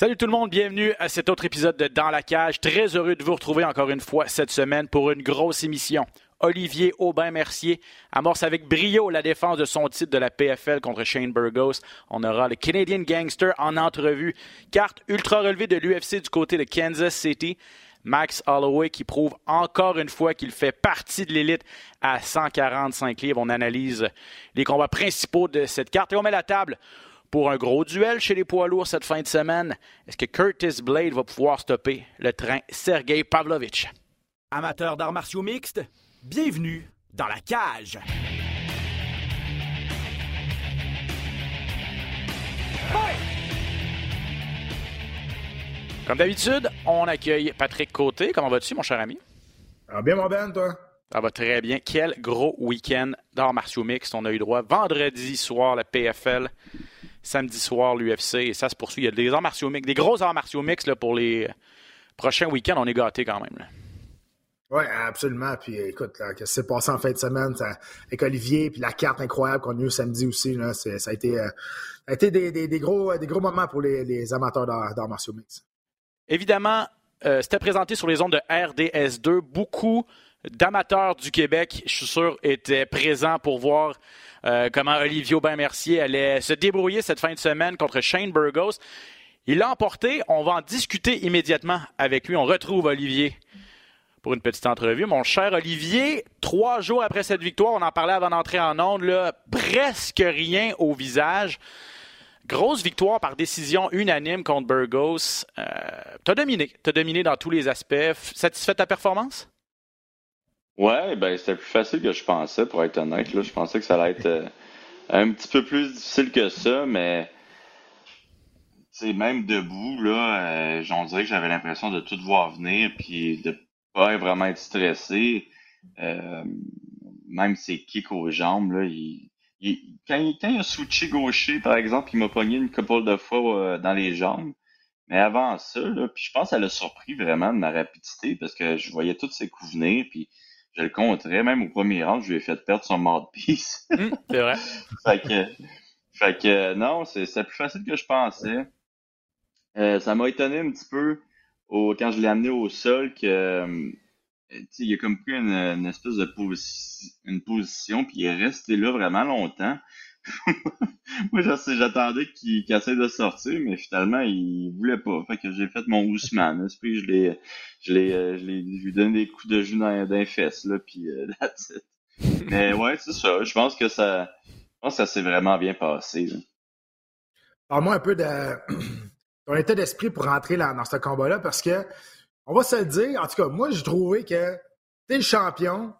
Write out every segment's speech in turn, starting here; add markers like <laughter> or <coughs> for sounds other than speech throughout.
Salut tout le monde, bienvenue à cet autre épisode de Dans la cage. Très heureux de vous retrouver encore une fois cette semaine pour une grosse émission. Olivier Aubin-Mercier amorce avec brio la défense de son titre de la PFL contre Shane Burgos. On aura le Canadian Gangster en entrevue. Carte ultra relevée de l'UFC du côté de Kansas City. Max Holloway qui prouve encore une fois qu'il fait partie de l'élite à 145 livres. On analyse les combats principaux de cette carte et on met la table pour un gros duel chez les poids lourds cette fin de semaine. Est-ce que Curtis Blade va pouvoir stopper le train Sergei Pavlovich? Amateurs d'arts martiaux mixtes, bienvenue dans la cage. Comme d'habitude, on accueille Patrick Côté. Comment vas-tu, mon cher ami? Ah, bien, mon Ben, toi? Ça va très bien. Quel gros week-end d'arts martiaux mixtes on a eu droit. Vendredi soir, la PFL samedi soir l'UFC et ça se poursuit. Il y a des arts martiaux mix, des gros arts martiaux mix là, pour les prochains week-ends. On est gâtés quand même. Oui, absolument. Puis écoute, qu'est-ce qui s'est passé en fin de semaine? Avec Olivier, puis la carte incroyable qu'on a eue samedi aussi, là, ça a été, euh, a été des, des, des, gros, des gros moments pour les, les amateurs d'arts martiaux mix. Évidemment, euh, c'était présenté sur les ondes de RDS2. Beaucoup d'amateurs du Québec, je suis sûr, étaient présents pour voir euh, comment Olivier Aubin-Mercier allait se débrouiller cette fin de semaine contre Shane Burgos. Il l'a emporté. On va en discuter immédiatement avec lui. On retrouve Olivier pour une petite entrevue. Mon cher Olivier, trois jours après cette victoire, on en parlait avant d'entrer en onde, presque rien au visage. Grosse victoire par décision unanime contre Burgos. Euh, tu as dominé. Tu as dominé dans tous les aspects. Satisfait de ta performance? Ouais, ben c'était plus facile que je pensais, pour être honnête. Là. Je pensais que ça allait être euh, un petit peu plus difficile que ça, mais même debout, là, euh, j'en dirais que j'avais l'impression de tout voir venir, puis de pas vraiment être stressé. Euh, même ses kicks aux jambes, là, il, quand, il, quand il a switché gaucher, par exemple, il m'a pogné une couple de fois dans les jambes. Mais avant ça, là, puis je pense qu'elle a surpris vraiment de ma rapidité parce que je voyais tous ses coups venir, puis je le compterais, même au premier rang, je lui ai fait perdre son mouthpiece. <laughs> Mmh, c'est vrai. fait que, fait que non, c'est plus facile que je pensais. Euh, ça m'a étonné un petit peu au, quand je l'ai amené au sol que euh, il a comme pris une, espèce de une position, puis il est resté là vraiment longtemps. Moi, j'attendais qu'il essaie de sortir, mais finalement, il voulait pas. Fait que j'ai fait mon Ousmane. Je l'ai, je l'ai, euh, je lui donné des coups de jus dans, les fesses, là, puis euh. <laughs> Mais ouais, c'est ça. Je pense que ça, je pense que ça s'est vraiment bien passé. Parle-moi un peu de <clears throat> ton état d'esprit pour rentrer dans ce combat-là, parce que on va se le dire. En tout cas, moi, j'ai trouvé que t'es le champion,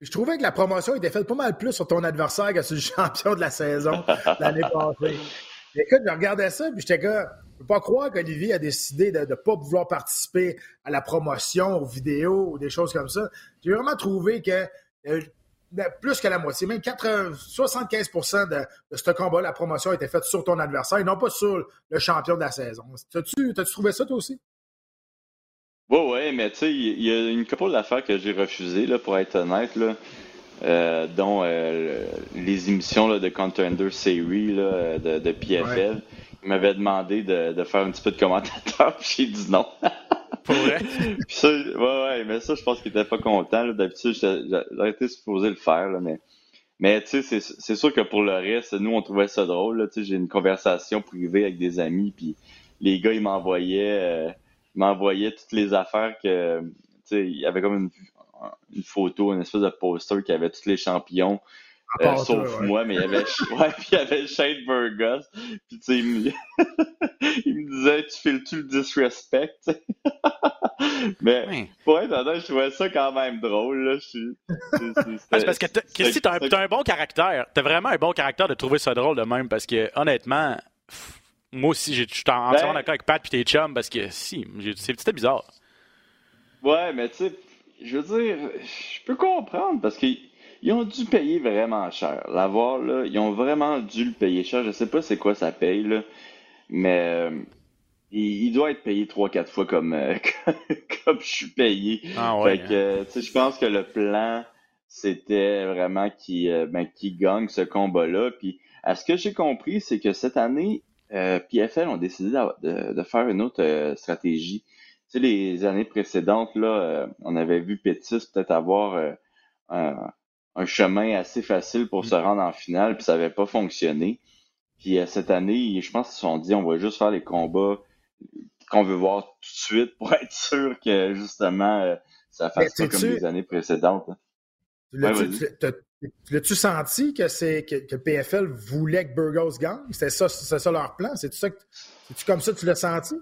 je trouvais que la promotion était faite pas mal plus sur ton adversaire que sur le <laughs> champion de la saison l'année passée. Écoute, je regardais ça, puis j'étais comme, je peux pas croire qu'Olivier a décidé de ne pas vouloir participer à la promotion, aux vidéos ou des choses comme ça. J'ai vraiment trouvé que euh, ben, plus que la moitié, même 80, 75 de, de ce combat, la promotion été faite sur ton adversaire et non pas sur le champion de la saison. T'as-tu trouvé ça toi aussi? Oui, oui, mais tu sais, il y, a une couple d'affaires que j'ai refusées, là, pour être honnête, là, euh, dont euh, les émissions là, de Contender Series là, de, de PFL. Il m'avait demandé de, de, faire un petit peu de commentateur, <laughs> puis j'ai dit non. <laughs> Pour vrai? <laughs> puis ça, ouais, ouais, mais ça, je pense qu'il était pas content. D'habitude, j'aurais été supposé le faire, là, mais. Mais tu sais, c'est sûr que pour le reste, nous, on trouvait ça drôle. Là, j'ai une conversation privée avec des amis, puis les gars, ils m'envoyaient euh, m'envoyait toutes les affaires que, tu sais, il y avait comme une, une, photo, une espèce de poster qui avait tous les champions. Euh, sauf moi, mais il y avait, <laughs> ouais, puis il y avait Shane Burgos. Puis tu sais, il me, <laughs> il me disait, tu files-tu le disrespect? <laughs> mais pour être honnête, je trouvais ça quand même drôle. Là. Je, c'est parce que Christy, t'as un, un bon caractère. T'as vraiment un bon caractère de trouver ça drôle de même, parce que honnêtement, moi aussi, je suis entièrement ben, d'accord avec Pat et tes chums parce que si, c'était bizarre. Ouais, mais tu sais, je veux dire, je peux comprendre parce qu'ils ont dû payer vraiment cher. L'avoir, là, ils ont vraiment dû le payer cher. Je sais pas c'est quoi ça paye, là, mais euh, il, doit être payé 3-4 fois comme, euh, <laughs> comme je suis payé. Ah ouais. Fait que, tu sais, je pense que le plan, c'était vraiment qui, euh, ben, qui gagne ce combat-là. Puis, à ce que j'ai compris, c'est que cette année, euh, PFL ont décidé de, faire une autre euh, stratégie. Tu sais, les années précédentes, là, euh, on avait vu Pétis peut-être avoir un, chemin assez facile pour se rendre en finale, puis ça n'avait pas fonctionné. Puis cette année, je pense qu'ils se sont dit, on va juste faire les combats qu'on veut voir tout de suite pour <laughs> être sûr que justement ça fasse pas comme les années précédentes. L'as-tu senti que c'est que, PFL voulait que Burgos gagne? C'était ça, c'est ça leur plan? C'est ça tu comme ça que tu l'as senti?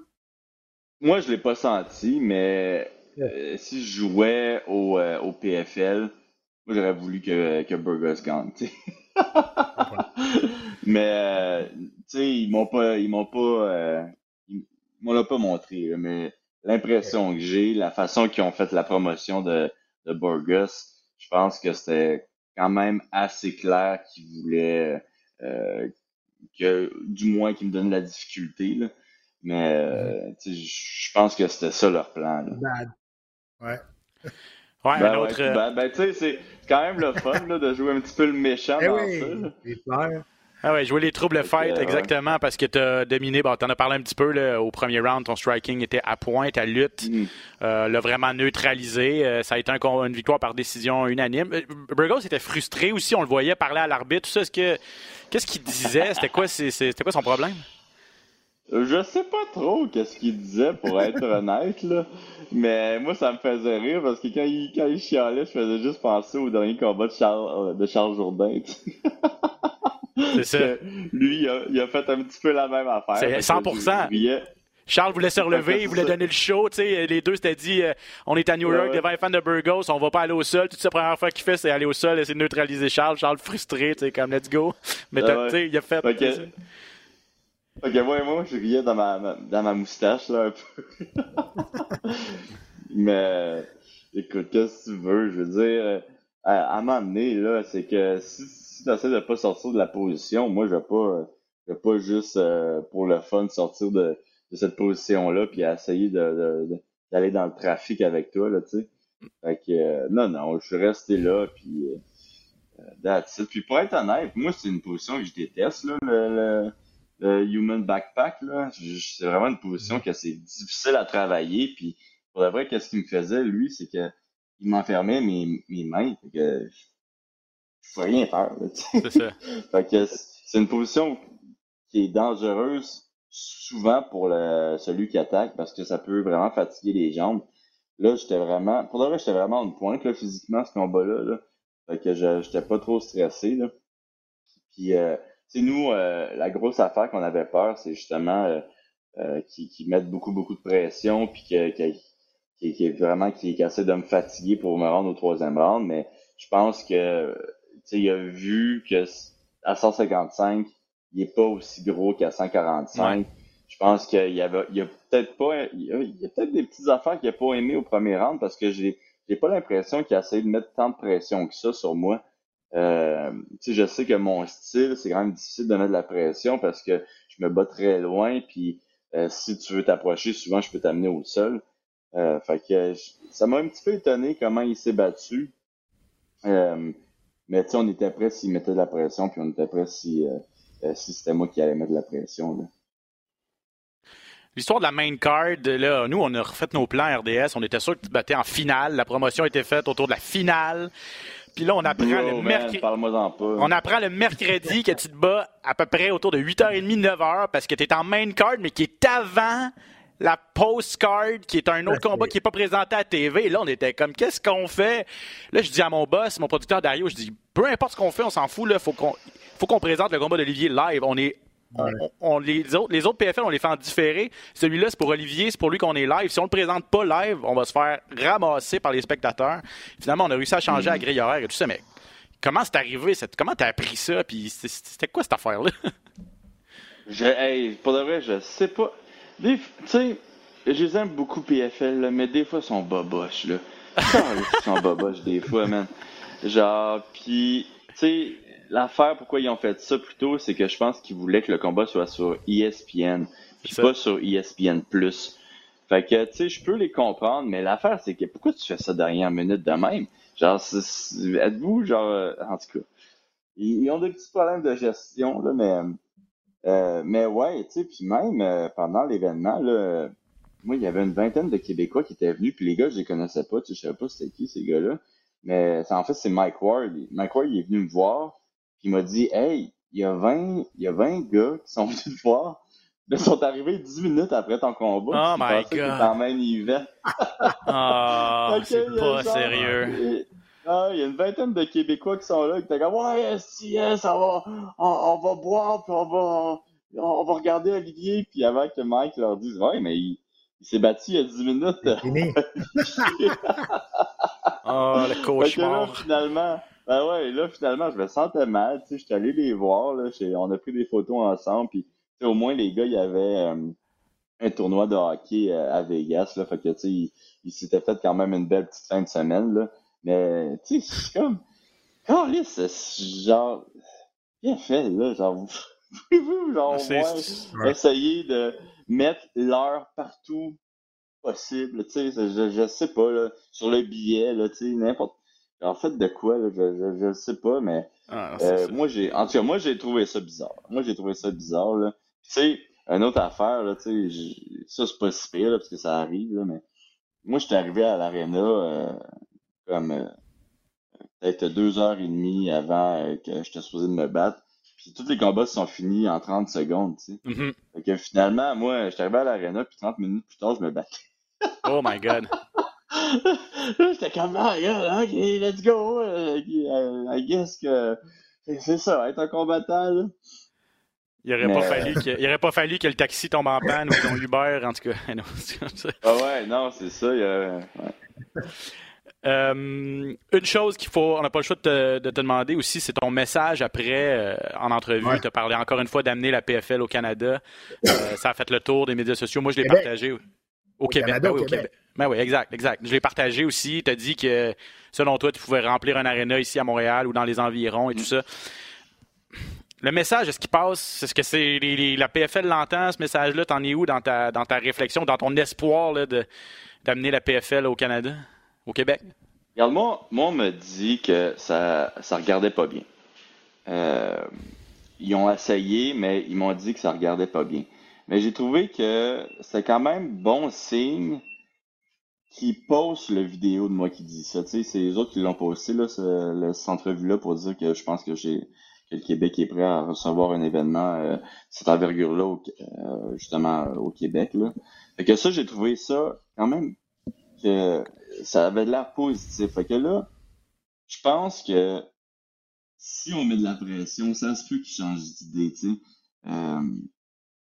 Moi, je l'ai pas senti, mais euh, si je jouais au, euh, au PFL, moi j'aurais voulu que, que Burgos gagne. <laughs> mais euh, tu sais, ils m'ont pas ils m'ont pas ils m'ont pas montré, mais l'impression que j'ai, la façon qu'ils ont fait la promotion de, de Burgos, je pense que c'était quand même assez clair qu'ils voulaient euh, que du moins qu'ils me donnent la difficulté. Là. Mais euh, je pense que c'était ça leur plan. Là. Ouais. <laughs> Ouais, ben, un autre... Euh, ben, ben, tu sais, c'est quand même le fun là, de jouer un petit peu le méchant eh dans oui, ça. Ah ouais, jouer les troubles fêtes, exactement, parce que tu as dominé, bon, tu en as parlé un petit peu là, au premier round, ton striking était à point, ta lutte mm. euh, l'a vraiment neutralisé. Euh, ça a été un, une victoire par décision unanime. Euh, Burgos était frustré aussi, on le voyait parler à l'arbitre, tout ça. ce que, qu'est-ce qu'il disait? C'était quoi, c'était quoi son problème? Je sais pas trop qu'est-ce qu'il disait, pour être <laughs> honnête, là. Mais moi, ça me faisait rire parce que quand il, quand il chialait, je faisais juste penser au dernier combat de Charles, de Charles Jourdain. <laughs> C'est ça. Lui, il a, fait un petit peu la même affaire. C'est 100 Charles voulait se relever, <laughs> il voulait donner le show. les deux s'étaient dit euh, on est à New York devant les fans de Burgos, on va pas aller au sol. Toute la première fois qu'il fait, c'est aller au sol, essayer de neutraliser Charles. Charles frustré, comme let's go. <laughs> Mais il a fait. Ok, moi, moi, je riais dans ma, dans ma moustache, là, un peu. <laughs> Mais, écoute, qu'est-ce que tu veux? Je veux dire, euh, à, à m'amener, là, c'est que si, si tu essaies de pas sortir de la position, moi, je vais pas, je vais pas juste euh, pour le fun sortir de, de cette position-là puis essayer de, d'aller dans le trafic avec toi, là, tu sais. Fait que, euh, non, non, je suis resté là, puis euh, that's Puis pour être honnête, moi, c'est une position que je déteste, là, le, le, human backpack, là. C'est vraiment une position que c'est difficile à travailler, puis pour la vrai, qu'est-ce qu'il me faisait, lui, c'est que il m'enfermait mes, mes mains, fait que je peux rien faire. C'est ça. <laughs> fait que c'est une position qui est dangereuse souvent pour le, celui qui attaque parce que ça peut vraiment fatiguer les jambes. Là, j'étais vraiment, pour de vrai, j'étais vraiment en pointe là, physiquement ce combat-là. Là. Fait que j'étais pas trop stressé. Là. Puis, euh, nous, euh, la grosse affaire qu'on avait peur, c'est justement euh, euh qu'ils qui mettent beaucoup, beaucoup de pression, puis que, qui, qui, vraiment qui, qui essaie de me fatiguer pour me rendre au troisième round. Mais je pense que il a vu que à 155, il est pas aussi gros qu'à 145. Je pense qu'il y avait, il a peut-être pas, il y a, peut-être des petites affaires qu'il a pas aimé au premier round parce que j'ai, j'ai pas l'impression qu'il a essayé de mettre tant de pression que ça sur moi. Euh, je sais que mon style, c'est quand même difficile de mettre de la pression parce que je me bats très loin, puis euh, si tu veux t'approcher, souvent je peux t'amener au sol. Euh, fait que ça m'a un petit peu étonné comment il s'est battu. Euh, mais tu sais, on était prêt s'il mettait de la pression, puis on était prêt si, euh, euh, si c'était moi qui allais mettre de la pression. L'histoire de la main card, là, nous, on a refait nos plans RDS. On était sûr que tu battais en finale. La promotion était faite autour de la finale. Puis là, on apprend le mercredi. On apprend le mercredi que tu te bats à peu près autour de 8h30, 9h parce que tu es en main card, mais qui est avant la postcard, qui est un autre combat qui n'est pas présenté à TV. Et là, on était comme, qu'est-ce qu'on fait? Là, je dis à mon boss, mon producteur Dario, je dis, peu importe ce qu'on fait, on s'en fout, là, faut qu'on, faut qu'on présente le combat d'Olivier live. On est, on, les, autres, les autres PFL, on les fait en différé. Celui-là, c'est pour Olivier, c'est pour lui qu'on est live. Si on le présente pas live, on va se faire ramasser par les spectateurs. Finalement, on a réussi à changer la grille horaire et tout ça, mais comment c'est arrivé? Cette, comment t'as appris ça? Puis c'était quoi cette affaire-là? <laughs> Je, hey, pour de vrai, je sais pas. Tu sais, je les aime beaucoup PFL, mais des fois, ils sont boboches, là. ils sont boboches des fois, man. Genre, pis, tu sais, l'affaire, pourquoi ils ont fait ça plutôt, c'est que je pense qu'ils voulaient que le combat soit sur ESPN, puis pas sur ESPN+. Fait que, tu sais, je peux les comprendre, mais l'affaire, c'est que pourquoi tu fais ça dernière minute de même? Genre, êtes-vous, genre, euh, en tout cas, ils, ont des petits problèmes de gestion, là, mais Euh, mais ouais, tu sais, puis même euh, pendant l'événement, là, moi, il y avait une vingtaine de Québécois qui étaient venus, puis les gars, je les connaissais pas, tu sais, je savais pas c'était qui ces gars-là. Mais en fait, c'est Mike Ward. Mike Ward, il est venu me voir, puis il m'a dit Hey, il y a 20, il y a 20 gars qui sont <laughs> venus te voir. Ils sont arrivés 10 minutes après ton combat. Oh my god. en même event. <laughs> Oh, c'est pas sérieux. Ah, il y a une vingtaine de Québécois qui sont là, qui étaient comme, ouais, si, yes, on va, on, va boire, puis on va, on va regarder Olivier, puis avant que Mike leur dise, ouais, mais il, s'est battu il y a 10 minutes. oh, <laughs> le cauchemar. Là, finalement, ben ouais, là, finalement, je me sentais mal, tu sais, j'étais allé les voir, là, on a pris des photos ensemble, puis, au moins, les gars, il y avait euh, un tournoi de hockey euh, à Vegas, là, fait que, tu sais, ils il s'étaient fait quand même une belle petite fin de semaine, là. Mais, tu sais, c'est comme. c'est genre. Bien fait, là. Genre, vous pouvez-vous, genre, ouais, essayer de mettre l'heure partout possible, tu sais, je, je sais pas, là, sur le billet, là, tu sais, n'importe. En fait, de quoi, là, je, je, je sais pas, mais. Ah, euh, moi, j'ai. En tout cas, moi, j'ai trouvé ça bizarre. Moi, j'ai trouvé ça bizarre, là. Tu sais, une autre affaire, là, tu sais, ça, c'est pas si pire, là, parce que ça arrive, là, mais. Moi, j'étais arrivé à l'aréna, euh, comme euh, peut-être deux heures et demie avant euh, que j'étais supposé de me battre. Puis tous les combats sont finis en 30 secondes, tu sais. Mm-hmm. Fait que finalement, moi, j'étais arrivé à l'arena, puis 30 minutes plus tard, je me battais. <laughs> oh my god. j'étais comme, ah, ok, let's go. Uh, I guess que c'est ça, être un combattant, là. Il aurait, pas fallu que, il aurait pas fallu que le taxi tombe en panne ou ton Uber, en tout cas. <laughs> ah ouais, non, c'est ça. Il ouais. Euh, une chose qu'il faut, on n'a pas le choix de te, demander aussi, c'est ton message après euh, en entrevue. Tu as parlé encore une fois d'amener la PFL au Canada. Euh, <coughs> ça a fait le tour des médias sociaux. Moi, je l'ai partagé au, Québec. Ben oui, au Québec. Ben oui, exact, exact. Je l'ai partagé aussi. Tu as dit que selon toi, tu pouvais remplir un aréna ici à Montréal ou dans les environs et tout ça. Le message, est-ce qu'il passe? Est-ce que c'est la PFL l'entend, ce message-là? T'en es où dans ta, dans ta réflexion, dans ton espoir d'amener la PFL au Canada? Au Québec? Regarde, moi, moi, on me dit que ça ça regardait pas bien. Euh, ils ont essayé, mais ils m'ont dit que ça regardait pas bien. Mais j'ai trouvé que c'est quand même bon signe qu'ils postent le vidéo de moi qui dit ça. Tu sais, c'est les autres qui l'ont posté, là, ce, cette entrevue-là, pour dire que je pense que j'ai que le Québec est prêt à recevoir un événement euh, cette envergure-là, euh, justement, au Québec. Là. Fait que ça, j'ai trouvé ça quand même que ça avait de l'air positif. Fait que là, je pense que si on met de la pression, ça se peut qu'ils changent d'idée, tu sais. Euh,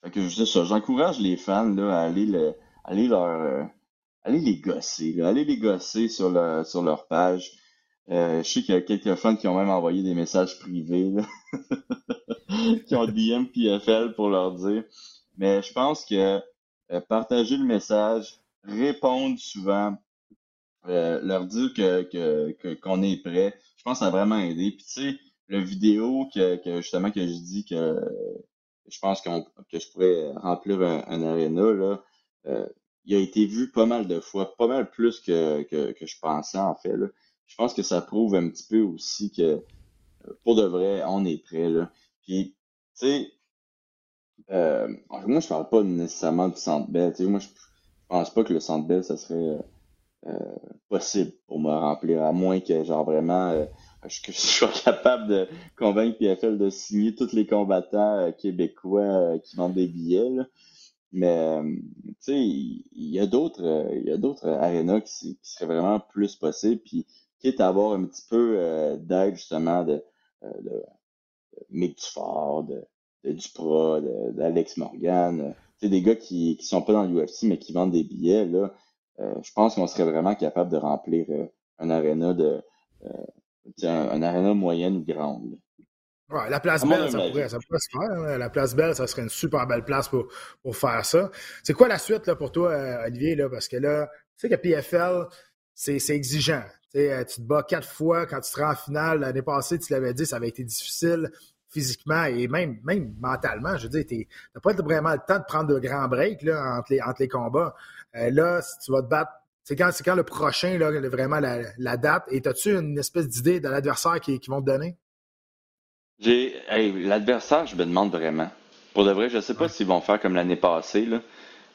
fait que je ça, j'encourage les fans là, à aller, le, aller leur euh, aller les gosser, aller les gosser sur, sur leur page. Euh, je sais qu'il y a quelques fans qui ont même envoyé des messages privés <laughs> qui ont DM PFL pour leur dire. Mais je pense que partager le message, répondre souvent, euh, leur dire que qu'on est prêt, je pense que ça a vraiment aidé. Puis tu sais, le vidéo que, que justement que je dis que je pense que je pourrais remplir un, un aréna, là, euh, il a été vu pas mal de fois, pas mal plus que, que, que je pensais en fait. Là. Je pense que ça prouve un petit peu aussi que pour de vrai, on est prêt. Là. Puis, tu sais, euh, moi je parle pas nécessairement du Centre Bell. Moi, je, pense pas que le Centre Bell, ça serait euh, possible pour me remplir, à moins que genre vraiment euh, <laughs> je sois capable de convaincre PFL de signer tous les combattants euh, québécois qui vendent des billets. Mais tu sais, il y, a d'autres il y a d'autres arénas qui, seraient vraiment plus possibles. Puis quitte à avoir un petit peu d'aide justement de, de, de Mick Dufort, de, de d'Alex Morgan. tu sais, des gars qui, qui sont pas dans l'UFC mais qui vendent des billets, là. Euh, je pense qu'on serait vraiment capable de remplir euh, un aréna de euh, un, aréna moyenne ou grande. Ouais, la place Belle, ça pourrait, ça pourrait, se faire. Hein. La place Belle, ça serait une super belle place pour, pour faire ça. C'est quoi la suite là, pour toi, Olivier? Là? Parce que là, tu sais que PFL, c'est exigeant. tu te bats quatre fois quand tu seras en finale. L'année passée, tu l'avais dit, ça avait été difficile physiquement et même, même mentalement. Je veux dire, tu n'as pas vraiment le temps de prendre de grands breaks là, entre, les, entre les combats. Euh, là, si tu vas te battre, c'est quand, quand le prochain, là, vraiment la, date. Et as-tu une espèce d'idée de l'adversaire qui, qui vont te donner? J'ai L'adversaire, je me demande vraiment. Pour de vrai, je sais pas s'ils vont faire comme l'année passée. Là.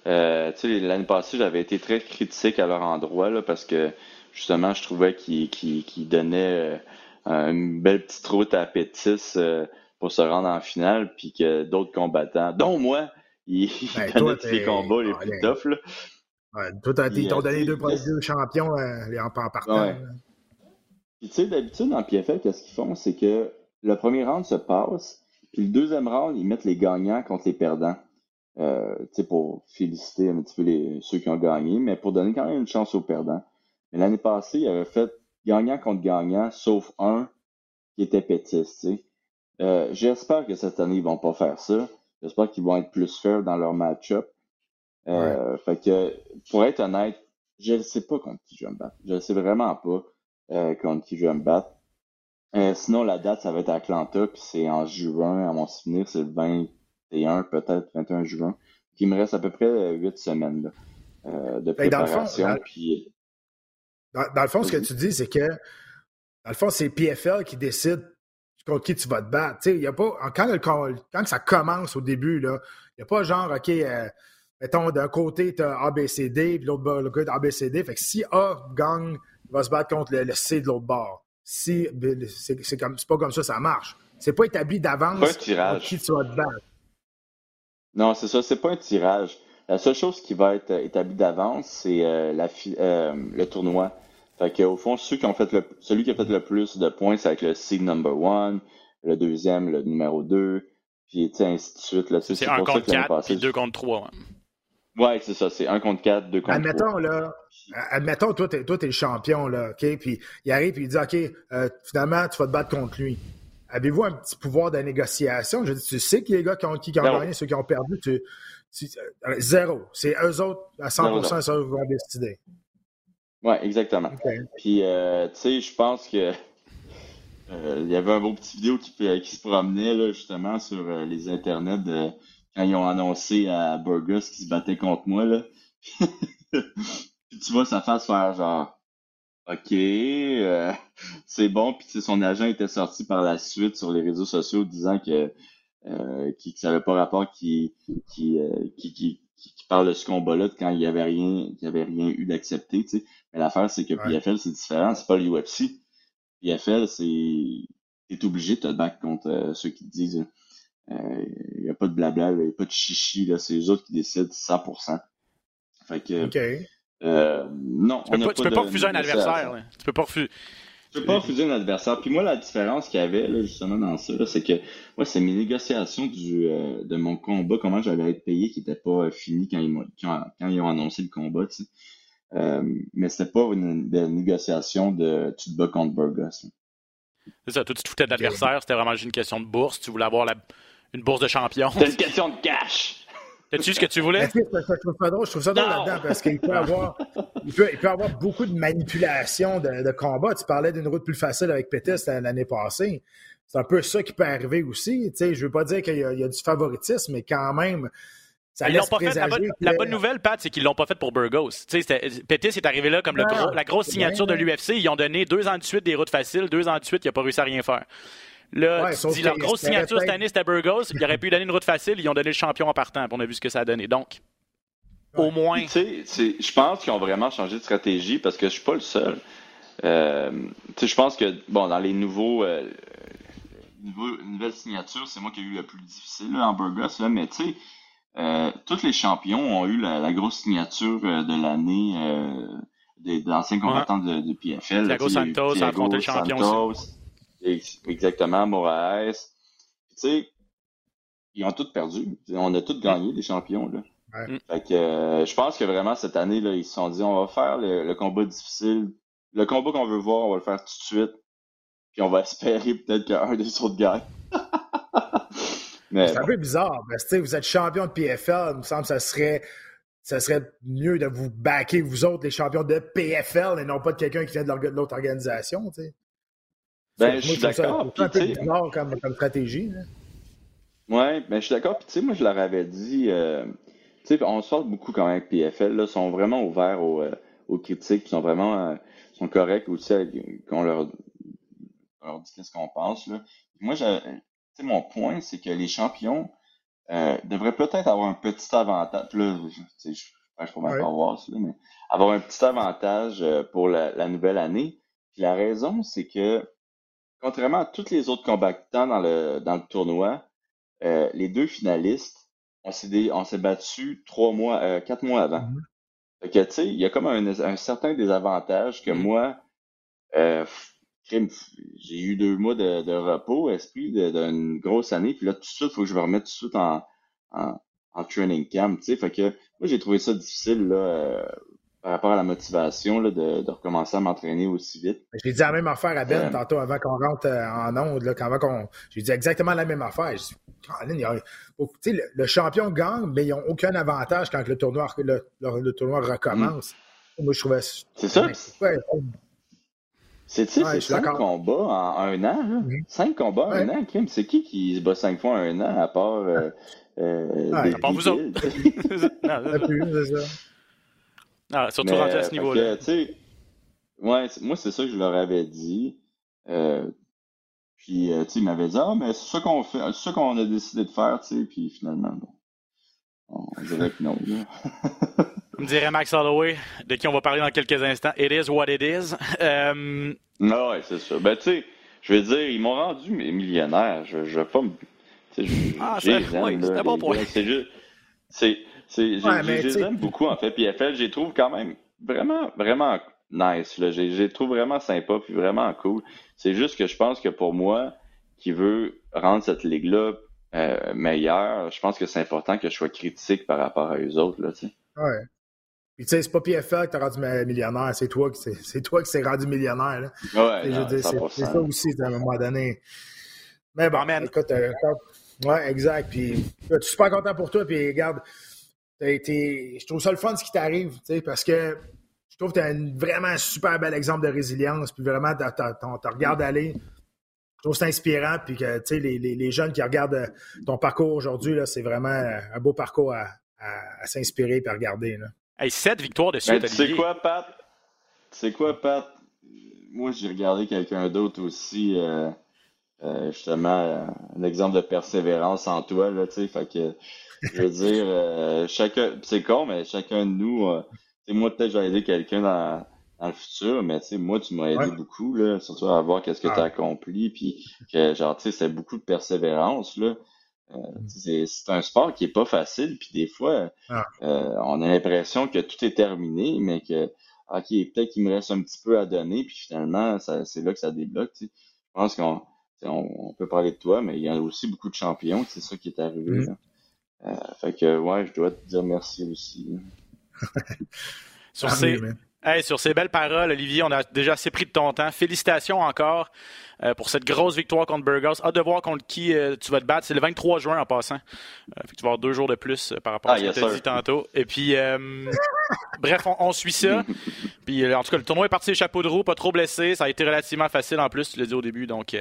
Euh, l'année passée, j'avais été très critique à leur endroit là, parce que justement, je trouvais qu'ils qu donnaient euh, une belle petite route à Pétis euh, pour se rendre en finale, puis que d'autres combattants, dont moi, ils, <laughs> ben, donnaient les combats les plus toughs. Ouais, toi, ils t'ont donné deux, deux champions en, en partant. Ouais. Puis tu sais, d'habitude, en PFL, qu'est-ce qu'ils font? C'est que le premier round se passe, puis le deuxième round, ils mettent les gagnants contre les perdants. Euh, pour féliciter un petit peu les, ceux qui ont gagné, mais pour donner quand même une chance aux perdants. Mais l'année passée, il avait fait gagnant contre gagnant, sauf un qui était pétiste. Euh, J'espère que cette année, ils vont pas faire ça. J'espère qu'ils vont être plus fair dans leur match-up. Euh, Fait que, pour être honnête, je ne sais pas contre qui je vais me battre. Je ne sais vraiment pas euh, contre qui je vais me battre. Euh, sinon, la date, ça va être à Atlanta, puis c'est en juin, à mon souvenir, c'est le 21, peut-être 21 juin. Puis il me reste à peu près 8 semaines là, euh, de préparation. Dans, puis... dans, le fond, ce que tu dis, c'est que dans le fond, c'est PFL qui décide contre qui tu vas te battre. y a pas, quand, quand ça commence au début, il n'y a pas genre, OK, euh, mettons, d'un côté, tu as ABCD, puis l'autre le gars ABCD. Fait que si A gagne, il va se battre contre le, le C de l'autre bord si c'est comme pas comme ça ça marche. C'est pas établi d'avance qui tu vas te battre. Non, c'est ça, c'est pas un tirage. La seule chose qui va être établie d'avance, c'est euh, la euh, le tournoi. Fait que, au fond, ceux qui ont fait le, celui qui a fait le plus de points, c'est avec le seed number one, le deuxième, le numéro deux, puis ainsi de suite. C'est un contre quatre, puis deux contre trois. Ouais, c'est ça, c'est un contre quatre, deux contre Admettons, là, admettons, toi, t'es, toi, t'es le champion, là, OK? Puis il arrive, puis il dit, OK, euh, finalement, tu vas te battre contre lui. Avez-vous un petit pouvoir de négociation? Je dis, tu sais que les gars qui ont, qui, ont gagné, ceux qui ont perdu, tu, euh, zéro. C'est eux autres, à 100%, ça qui vont décider. Ouais, exactement. Puis, euh, tu sais, je pense que <laughs> il y avait un beau petit vidéo qui, qui se promenait, là, justement, sur les internets de quand ils ont annoncé à Burgess qu'ils se battait contre moi, là. <laughs> puis tu vois sa face faire genre OK, euh, c'est bon. Puis son agent était sorti par la suite sur les réseaux sociaux disant que euh, qui, ça n'avait pas rapport qui qui, euh, qui, qui, qui, parle de ce combat-là quand il y avait rien, qu'il avait rien eu d'accepté, tu sais. Mais l'affaire, c'est que PFL, c'est différent, c'est pas l'UFC. PFL, c'est t'es obligé de te battre contre euh, ceux qui te disent il euh, n'y a pas de blabla, il n'y a pas de chichi, là, c'est eux autres qui décident 100%. Fait que, euh, non, tu peux, pas, tu peux pas refuser un adversaire. Tu peux pas refuser. Tu peux pas refuser un adversaire. Puis moi, la différence qu'il y avait là, justement dans ça, c'est que moi, c'est mes négociations du, euh, de mon combat, comment j'allais être payé, qui n'était pas fini quand ils, quand, quand, ils ont annoncé le combat. Tu sais. Euh, mais c'était pas une, une, négociation de tu te bats contre Burgos. C'est ça, toi tu te foutais de l'adversaire, c'était vraiment juste une question de bourse, tu voulais avoir la, une bourse de champion. C'est une question de cash. T'as-tu ce que tu voulais? je trouve ça drôle, je trouve ça drôle là-dedans parce qu'il peut avoir, il peut, il peut avoir beaucoup de manipulation de, de combat. Tu parlais d'une route plus facile avec Pétis l'année passée. C'est un peu ça qui peut arriver aussi. Tu sais, je veux pas dire qu'il y, y, a du favoritisme, mais quand même, ça laisse pas fait, la, bonne, la, bonne, nouvelle, Pat, c'est qu'ils l'ont pas fait pour Burgos. Pétis est arrivé là comme le gros, la grosse signature de l'UFC. Ils ont donné deux ans de suite des routes faciles, deux ans de suite, il n'a pas réussi à rien faire. Là, tu dis, leur grosse signature cette année, c'était Burgos. Il aurait pu donner une route facile. Ils ont donné le champion en partant. On a vu ce que ça a donné. Donc, au moins. Tu sais, je pense qu'ils ont vraiment changé de stratégie parce que je suis pas le seul. Euh, je pense que, bon, dans les nouveaux. Euh, nouvelles signatures, c'est moi qui ai eu le plus difficile là, en Burgos. Là, mais tu sais, euh, tous les champions ont eu la, grosse signature euh, de l'année euh, des, anciens combattants de, de, PFL. Thiago Santos a affronté le champion aussi. Exactement, Moraes. Tu sais, ils ont tous perdu. On a tous gagné, les champions. Là. Mm. Fait que euh, je pense que vraiment cette année, là, ils se sont dit on va faire le, combat difficile. Le combat qu'on veut voir, on va le faire tout de suite. Puis on va <laughs> espérer peut-être qu'un des autres gagne. <laughs> c'est un peu bizarre. Parce que vous êtes champion de PFL, il me semble que ça serait ça serait mieux de vous backer, vous autres, les champions de PFL, et non pas de quelqu'un qui vient de l'autre organisation. Ben, je suis d'accord. C'est un peu bizarre comme, comme stratégie. Oui, ben, je suis d'accord. Puis, tu sais, moi, je leur avais dit, euh, tu sais, on se parle beaucoup quand même avec PFL, là, sont vraiment ouverts aux, euh, aux critiques, sont vraiment euh, sont corrects aussi qu'on leur, leur dit qu'est-ce qu'on pense. Là. Moi, tu sais, mon point, c'est que les champions euh, devrait peut-être avoir un petit avantage. Là, je, je, je pourrais même pas voir ça, mais avoir un petit avantage euh, pour la, la nouvelle année. Puis la raison, c'est que contrairement à tous les autres combattants dans le, dans le tournoi, euh, les deux finalistes, on s'est, on s'est battu trois mois, euh, quatre mois avant. Mm -hmm. Fait que, tu sais, il y a comme un, un certain désavantage que -hmm. moi, euh, j'ai eu deux mois de, de repos, esprit, d'une grosse année, puis là, tout de suite, il faut que je me remette tout de suite en, en, en training camp, tu sais. Fait que, moi, j'ai trouvé ça difficile, là, euh, par rapport à la motivation là, de, de recommencer à m'entraîner aussi vite. J'ai dit la même affaire à Ben euh, tantôt avant qu'on rentre euh, en onde. Là, avant qu'on... J'ai dit exactement la même affaire. Dit, le, le, champion gagne, mais ils n'ont aucun avantage quand le tournoi, le, le, le tournoi recommence. Mm. Moi, je trouvais C'est ça. Ouais, c'est ouais, c'est cinq combats en un an. Là. Mm. Cinq combats en ouais. un an, Kim. C'est qui qui se bat cinq fois en un an à part. Euh, euh, ouais, à part <laughs> vous autres. non, c'est ça. Ah, surtout Mais, rendu à ce niveau-là. Ouais, moi, c'est ça que je leur avais dit. Euh, puis, euh, tu sais, ils m'avaient dit, ah, mais c'est ça qu'on fait, c'est ça qu'on a décidé de faire, tu sais, puis finalement, bon, on dirait que non. <laughs> Me dirait Max Holloway, de qui on va parler dans quelques instants. It is what it is. Euh... Non, ouais, c'est ça. Ben, tu sais, je veux dire, ils m'ont rendu millionnaire. Je, je vais pas me. Ah, c'est oui, un bon point. C'est juste. C'est je, les aime beaucoup, en fait. Puis FL, je les trouve quand même vraiment, vraiment nice. Là. Je, je les trouve vraiment sympa puis vraiment cool. C'est juste que je pense que pour moi, qui veut rendre cette ligue-là euh, meilleure, je pense que c'est important que je sois critique par rapport à eux autres. Là. Ouais. Puis tu sais, c'est pas PFL qui t'a rendu millionnaire, c'est toi qui c'est, c'est toi qui s'est rendu millionnaire. Là. Ouais, non, c'est ça aussi à un moment donné. Mais bon, man. écoute, euh, ouais, exact. Puis je suis super content pour toi. Puis regarde, été, je trouve ça le fun ce qui t'arrive, parce que je trouve que tu as un vraiment super bel exemple de résilience, puis vraiment, tu regardes aller. Je trouve c'est inspirant, puis que les, les, les, jeunes qui regardent ton parcours aujourd'hui, c'est vraiment un beau parcours à, à, à s'inspirer et à regarder. Là. Hey, sept victoires de suite, Tu sais quoi, Pat? Tu sais quoi, Pat? Moi, j'ai regardé quelqu'un d'autre aussi, euh, euh, justement, un exemple de persévérance en toi, là, tu sais, fait que je veux dire, euh, chacun, c'est con, mais chacun de nous, euh, moi peut-être j'ai aidé quelqu'un dans, dans, le futur, mais tu sais, moi tu m'as aidé ouais. beaucoup là, surtout à voir qu'est-ce que ah. tu as accompli, puis que genre tu sais, c'est beaucoup de persévérance là. Euh, c'est, c'est un sport qui est pas facile, puis des fois, ah. euh, on a l'impression que tout est terminé, mais que ok, peut-être qu'il me reste un petit peu à donner, puis finalement, ça, c'est là que ça débloque. Tu sais. Je pense qu'on on, on, peut parler de toi, mais il y a aussi beaucoup de champions, c'est ça qui est arrivé. Mm. Là. Euh, fait que, ouais, je dois te dire merci aussi. <laughs> sur, ces, hey, sur ces belles paroles, Olivier, on a déjà assez pris de ton temps. Félicitations encore euh, pour cette grosse victoire contre Burgos. Hâte de voir contre qui euh, tu vas te battre. C'est le 23 juin en passant. Euh, fait que tu vas avoir deux jours de plus euh, par rapport ah, à ce yes que tu as dit tantôt. Et puis, <laughs> bref, on, on, suit ça. <laughs> puis, en tout cas, le tournoi est parti chapeau de roue, pas trop blessé. Ça a été relativement facile en plus, tu l'as dit au début. Donc,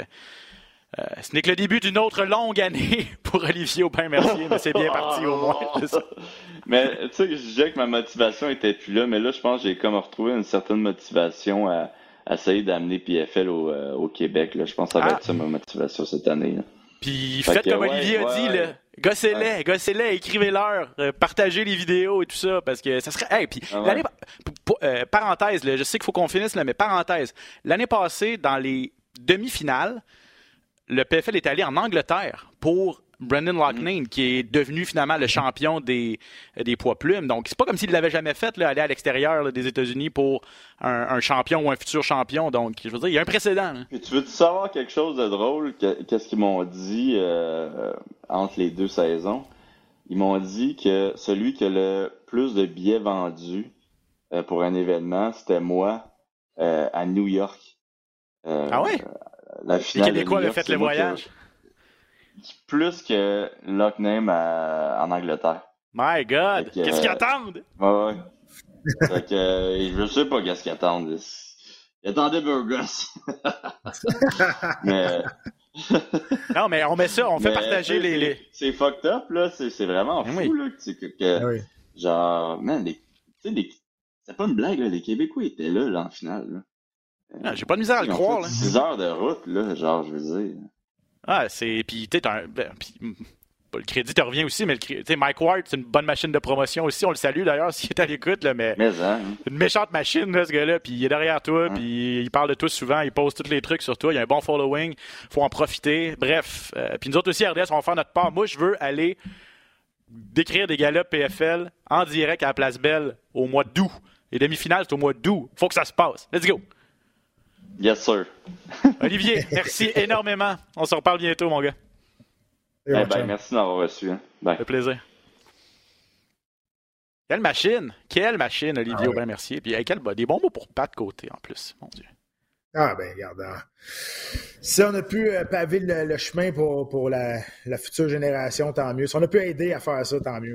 euh, ce n'est que le début d'une autre longue année <laughs> pour Olivier Aubin-Mercier, mais c'est bien parti au moins. <laughs> mais tu sais, je disais que ma motivation était plus là, mais là, je pense que j'ai comme retrouvé une certaine motivation à, à essayer d'amener PFL au, euh, au Québec. Là. Je pense que ça va ah. être ça ma motivation cette année. Là. Puis faites comme ouais, Olivier a dit, ouais. gossez-les, ouais. gossez-les, écrivez-leur, euh, partagez les vidéos et tout ça, parce que ça serait... Hey, puis ah l'année... Parenthèse, là, je sais qu'il faut qu'on finisse, là, mais parenthèse, l'année passée, dans les demi-finales, le PFL est allé en Angleterre pour Brendan Loughnane, mm. qui est devenu finalement le champion des, des poids plumes. Donc, c'est pas comme s'il l'avait jamais fait, là, aller à l'extérieur des États-Unis pour un, un, champion ou un futur champion. Donc, je veux dire, il y a un précédent. Tu veux savoir quelque chose de drôle? Qu'est-ce qu'ils m'ont dit euh, entre les deux saisons? Ils m'ont dit que celui qui a le plus de billets vendus euh, pour un événement, c'était moi euh, à New York. Euh, ah ouais? La finale. Les Québécois avaient fait le voyage. Que, plus que Lockname en Angleterre. My God! Qu'est-ce qu'ils attendent? Ouais, ouais. fait que, euh, je sais pas qu'est-ce qu'ils attendent. Ils attendaient Burgos. <laughs> mais. non, mais on met ça, on fait mais, partager les, les. C'est fucked up, là. C'est vraiment fou, oui. là. Que, que, oui. Genre, man, les, les, c'est pas une blague, là. Les Québécois étaient là, là, en finale. Là. Ah, J'ai pas de misère à le croire. Là. 6 heures de route, là, genre, je veux dire. Ah, c'est. Puis, tu ben, le crédit te revient aussi, mais le Mike Ward, c'est une bonne machine de promotion aussi. On le salue d'ailleurs <laughs> s'il est à l'écoute, mais, mais hein. une méchante machine, ce gars-là. Puis il est derrière toi, puis il parle de toi souvent, il pose tous les trucs sur toi. Il y a un bon following, faut en profiter. Bref, euh, puis nous autres aussi, RDS, on va faire notre part. Moi, je veux aller décrire des galops PFL en direct à la Place Belle au mois d'août. Les demi-finales, c'est au mois d'août. Faut que ça se passe. Let's go! Yes, sir. Olivier, merci énormément. On se reparle bientôt, mon gars. Eh ben, merci d'avoir reçu. Hein. Ça fait plaisir. Quelle machine! Quelle machine, Olivier ah Aubin Mercier. Puis quel, des bons mots pour pas de côté en plus. Mon Dieu. Ah ben regarde. Hein. Si on a pu euh, paver le, chemin pour, pour la, la, future génération, tant mieux. Si on a pu aider à faire ça, tant mieux.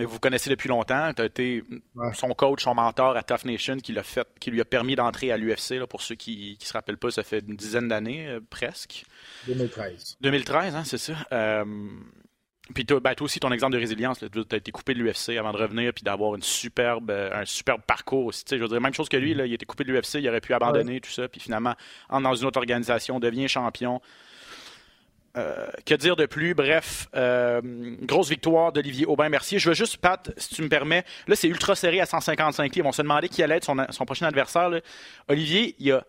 Mais vous connaissez depuis longtemps. Tu as été son coach, son mentor à Tough Nation qui, l'a fait, qui lui a permis d'entrer à l'UFC. Pour ceux qui ne se rappellent pas, ça fait une dizaine d'années euh, presque. 2013. 2013, hein, c'est ça. Euh, puis ben, toi, aussi, ton exemple de résilience, tu as été coupé de l'UFC avant de revenir puis d'avoir une superbe, euh, un superbe parcours aussi. Je veux dire, même chose que lui, là, il était coupé de l'UFC, il aurait pu abandonner tout ça, puis finalement, en dans une autre organisation, devient champion. Euh, que dire de plus? Bref, euh, grosse victoire d'Olivier Aubin-Mercier. Je veux juste, Pat, si tu me permets, là, c'est ultra serré à 155 livres. On se demandait qui allait être son, prochain adversaire. Olivier, il y a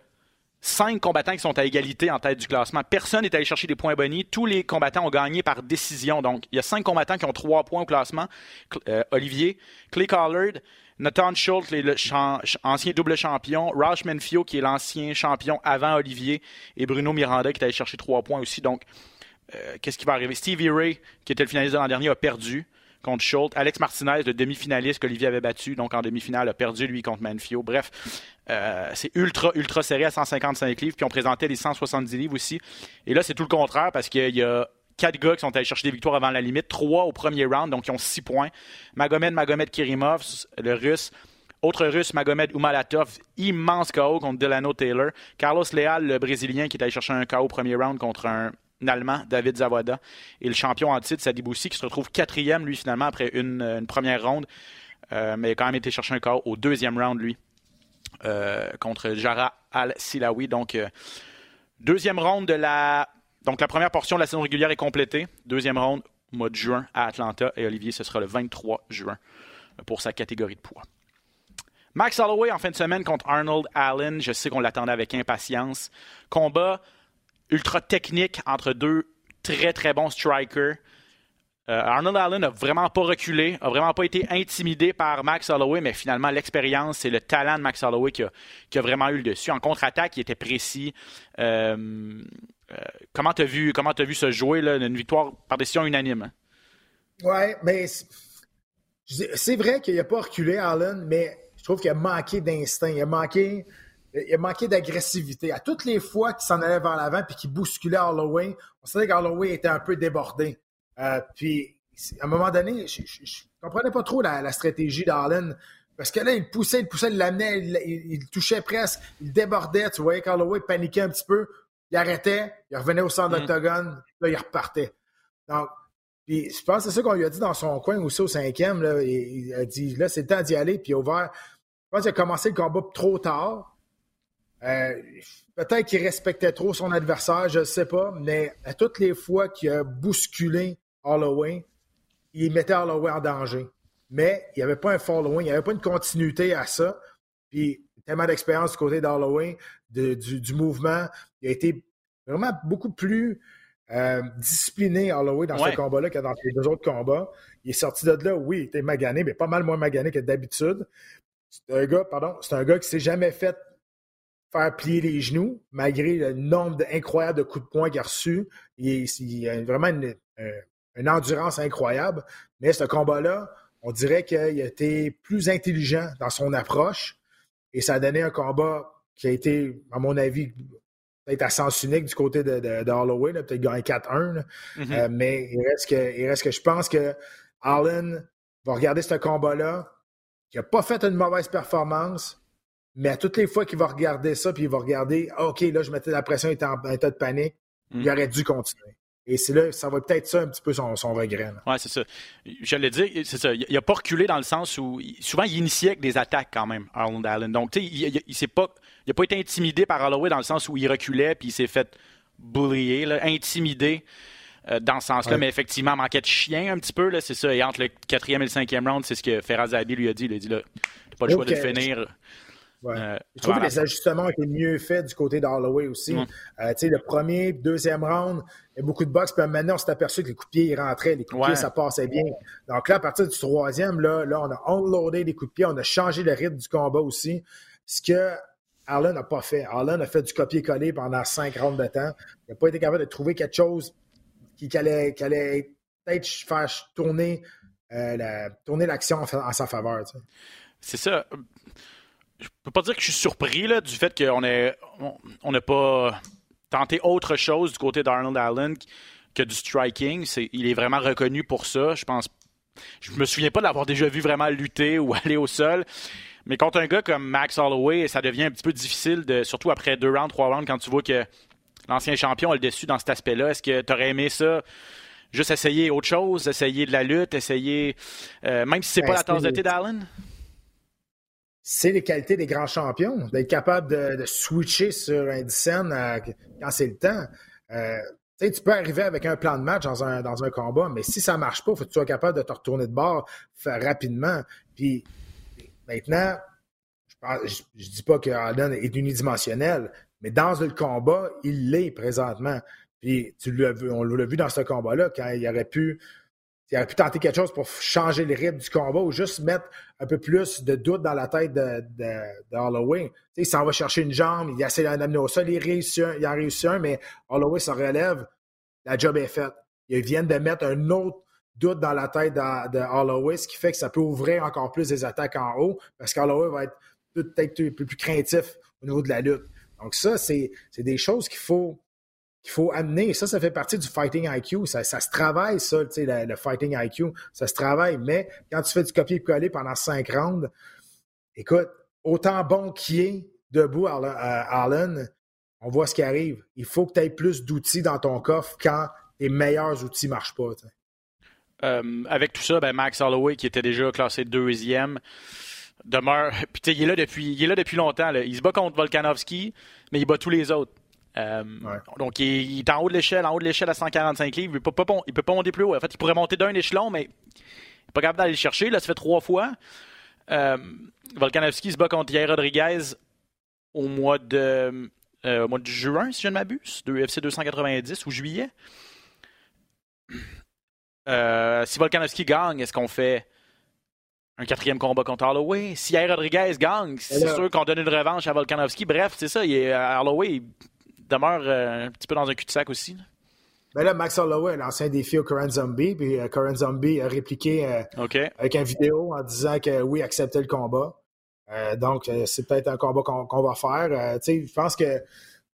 cinq combattants qui sont à égalité en tête du classement. Personne n'est allé chercher des points bonus. Tous les combattants ont gagné par décision. Donc, il y a cinq combattants qui ont trois points au classement. Euh, Olivier, Clay Collard, Nathan Schultz, l'ancien double champion, Raj Menfio, qui est l'ancien champion avant Olivier, et Bruno Miranda, qui est allé chercher trois points aussi. Donc, euh, qu'est-ce qui va arriver? Stevie Ray, qui était le finaliste de l'an dernier, a perdu contre Schultz. Alex Martinez, le demi-finaliste qu'Olivier avait battu, donc en demi-finale, a perdu lui contre Manfio. Bref, euh, c'est ultra, ultra serré à 155 livres. Puis on présentait les 170 livres aussi. Et là, c'est tout le contraire parce qu'il y a quatre gars qui sont allés chercher des victoires avant la limite, trois au premier round, donc ils ont six points. Magomed Magomed Kirimov, le russe. Autre russe, Magomed Umalatov, immense KO contre Delano Taylor. Carlos Leal, le Brésilien, qui est allé chercher un KO au premier round contre un Allemand, David Zawada. Et le champion en titre, Sadiboussi, qui se retrouve quatrième, lui, finalement, après une, première ronde. Euh, mais il a quand même été chercher un KO au deuxième round, lui. Euh, contre Jara Al-Silawi. Donc, euh, deuxième ronde de la. Donc, la première portion de la saison régulière est complétée. Deuxième ronde, mois de juin à Atlanta. Et Olivier, ce sera le 23 juin pour sa catégorie de poids. Max Holloway en fin de semaine contre Arnold Allen. Je sais qu'on l'attendait avec impatience. Combat ultra technique entre deux très très bons strikers. Euh, Arnold Allen n'a vraiment pas reculé, a vraiment pas été intimidé par Max Holloway, mais finalement, l'expérience et le talent de Max Holloway qui a, vraiment eu le dessus. En contre-attaque, il était précis. Euh, euh, comment tu as, vu, vu se jouer, là, une victoire par décision unanime? Oui, mais c'est vrai qu'il n'a pas reculé, Allen, mais je trouve qu'il a manqué d'instinct. Il a manqué il a manqué d'agressivité. À toutes les fois qu'il s'en allait vers l'avant puis qu'il bousculait Holloway, on savait qu'Holloway était un peu débordé. Euh, puis, à un moment donné, je, ne comprenais pas trop la, stratégie d'Allen. Parce que là, il poussait, il poussait, il l'amenait, il, touchait presque, il débordait. Tu voyais qu'Holloway paniquait un petit peu. Il arrêtait, il revenait au centre mm. d'octogone, là, il repartait. Donc, puis je pense que c'est ça qu'on lui a dit dans son coin aussi au cinquième. Là, il, a dit là, c'est le temps d'y aller, puis il a ouvert. Je pense qu'il a commencé le combat trop tard. Euh, peut-être qu'il respectait trop son adversaire, je ne sais pas, mais à toutes les fois qu'il a bousculé Holloway, il mettait Holloway en danger. Mais il n'y avait pas un following, il n'y avait pas une continuité à ça. Puis tellement d'expérience du côté d'Holloway, du, mouvement. Il a été vraiment beaucoup plus euh, discipliné, Holloway, dans ce combat-là que dans les deux autres combats. Il est sorti de là, oui, il était magané, mais pas mal moins magané que d'habitude. C'est un gars, pardon, c'est un gars qui s'est jamais fait faire plier les genoux, malgré le nombre incroyable de coups de poing qu'il a reçus. Il, a vraiment euh, une, endurance incroyable. Mais ce combat-là, on dirait qu'il a été plus intelligent dans son approche. Et ça a donné un combat qui a été, à mon avis, peut-être à sens unique du côté de, de, Holloway, peut-être gagné 4-1. Mm-hmm. Euh, mais il reste, que, il reste que je pense que Allen va regarder ce combat-là, qui n'a pas fait une mauvaise performance, mais à toutes les fois qu'il va regarder ça, puis il va regarder, ah, OK, là, je mettais la pression, il était en état de panique, il mm. aurait dû continuer. Et c'est là, ça va peut-être ça un petit peu son, son regret. Oui, c'est ça. J'allais dire, c'est ça. Il n'a pas reculé dans le sens où, souvent, il initiait avec des attaques quand même, Arnold Allen. Donc, tu sais, il n'a pas, pas été intimidé par Holloway dans le sens où il reculait puis il s'est fait boulier, là, intimidé. euh, dans ce sens-là, mais effectivement, manquait de chien un petit peu, c'est ça. Et entre le quatrième et le cinquième round, c'est ce que Ferraz Abi lui a dit. Il a dit, là, t'as pas le choix de finir. Euh, je trouve que les ajustements ont été mieux faits du côté d'Holloway aussi. Euh, le premier, deuxième round, il y a beaucoup de box, puis maintenant, on s'est aperçu que les coups de pied rentraient, les coups de pied, ça passait bien. Donc là, à partir du troisième, là, là, on a unloadé les coups de pied, on a changé le rythme du combat aussi. Ce que Arlen n'a pas fait. Arlen a fait du copier-coller pendant cinq rounds de temps. Il n'a pas été capable de trouver quelque chose qui, allait, peut-être faire tourner euh, l'action en, sa faveur. C'est ça je peux pas dire que je suis surpris là, du fait qu'on n'a on, pas tenté autre chose du côté d'Arnold Allen que du striking. il est vraiment reconnu pour ça. Je pense. Je me souviens pas d'avoir déjà vu vraiment lutter ou <laughs> aller au sol. Mais contre un gars comme Max Holloway, ça devient un petit peu difficile, de, surtout après deux rounds, trois rounds, quand tu vois que l'ancien champion a le dessus dans cet aspect-là. Est-ce que tu aurais aimé ça? Juste essayer autre chose, essayer de la lutte, essayer. Euh, même si c'est pas ben, la tasse de thé d'Allen? C'est les qualités des grands champions, d'être capable de, switcher sur un scène quand c'est le temps. Euh, tu peux arriver avec un plan de match dans un, dans un combat, mais si ça ne marche pas, il faut que tu sois capable de te retourner de bord rapidement. Puis maintenant, je ne dis pas que Allen est unidimensionnel, mais dans le combat, il l'est présentement. Puis tu on l'a vu dans ce combat-là, quand il aurait pu il aurait pu tenter quelque chose pour changer le rythme du combat ou juste mettre un peu plus de doute dans la tête de, de, Holloway. il s'en va chercher une jambe, il essaie d'en amener au sol, il, réussit il en réussit un, mais Holloway se relève, la job est faite. Ils viennent de mettre un autre doute dans la tête de, de, Holloway, ce qui fait que ça peut ouvrir encore plus des attaques en haut, parce qu'Holloway va être peut-être un peu plus craintif au niveau de la lutte. Donc ça, c'est des choses qu'il faut qu'il faut amener. Ça, ça fait partie du fighting IQ. Ça, se travaille, ça, le, fighting IQ. Ça se travaille. Mais quand tu fais du copier-coller pendant cinq rounds, écoute, autant bon qu'il est debout, Arlen, on voit ce qui arrive. Il faut que tu aies plus d'outils dans ton coffre quand tes meilleurs outils ne marchent pas. Euh, avec tout ça, ben Max Holloway, qui était déjà classé deuxième, demeure. <laughs> Puis, il est là depuis, il est là depuis longtemps. Il se bat contre Volkanovski, mais il bat tous les autres. Euh, donc, il, est en haut de l'échelle, en haut de l'échelle à 145 livres. Il ne peut, pas, peut pas monter plus haut. En fait, il pourrait monter d'un échelon, mais il n'est pas capable d'aller le chercher. Là, ça fait trois fois. Euh, Volkanovski se bat contre Yair Rodriguez au mois de, euh, mois de juin, si je ne m'abuse, de UFC 290 ou juillet. si Volkanovski gagne, est-ce qu'on fait un quatrième combat contre Holloway? Si Yair Rodriguez gagne, c'est sûr qu'on donne une revanche à Volkanovski. Bref, c'est ça. Il est, Holloway, demeure euh, un petit peu dans un cul-de-sac aussi. Ben là, Max Holloway, l'ancien défi au Coran Zombie, puis euh, Coran Zombie a répliqué euh, avec une vidéo en disant que oui, acceptait le combat. donc, c'est peut-être un combat qu'on va faire. je pense que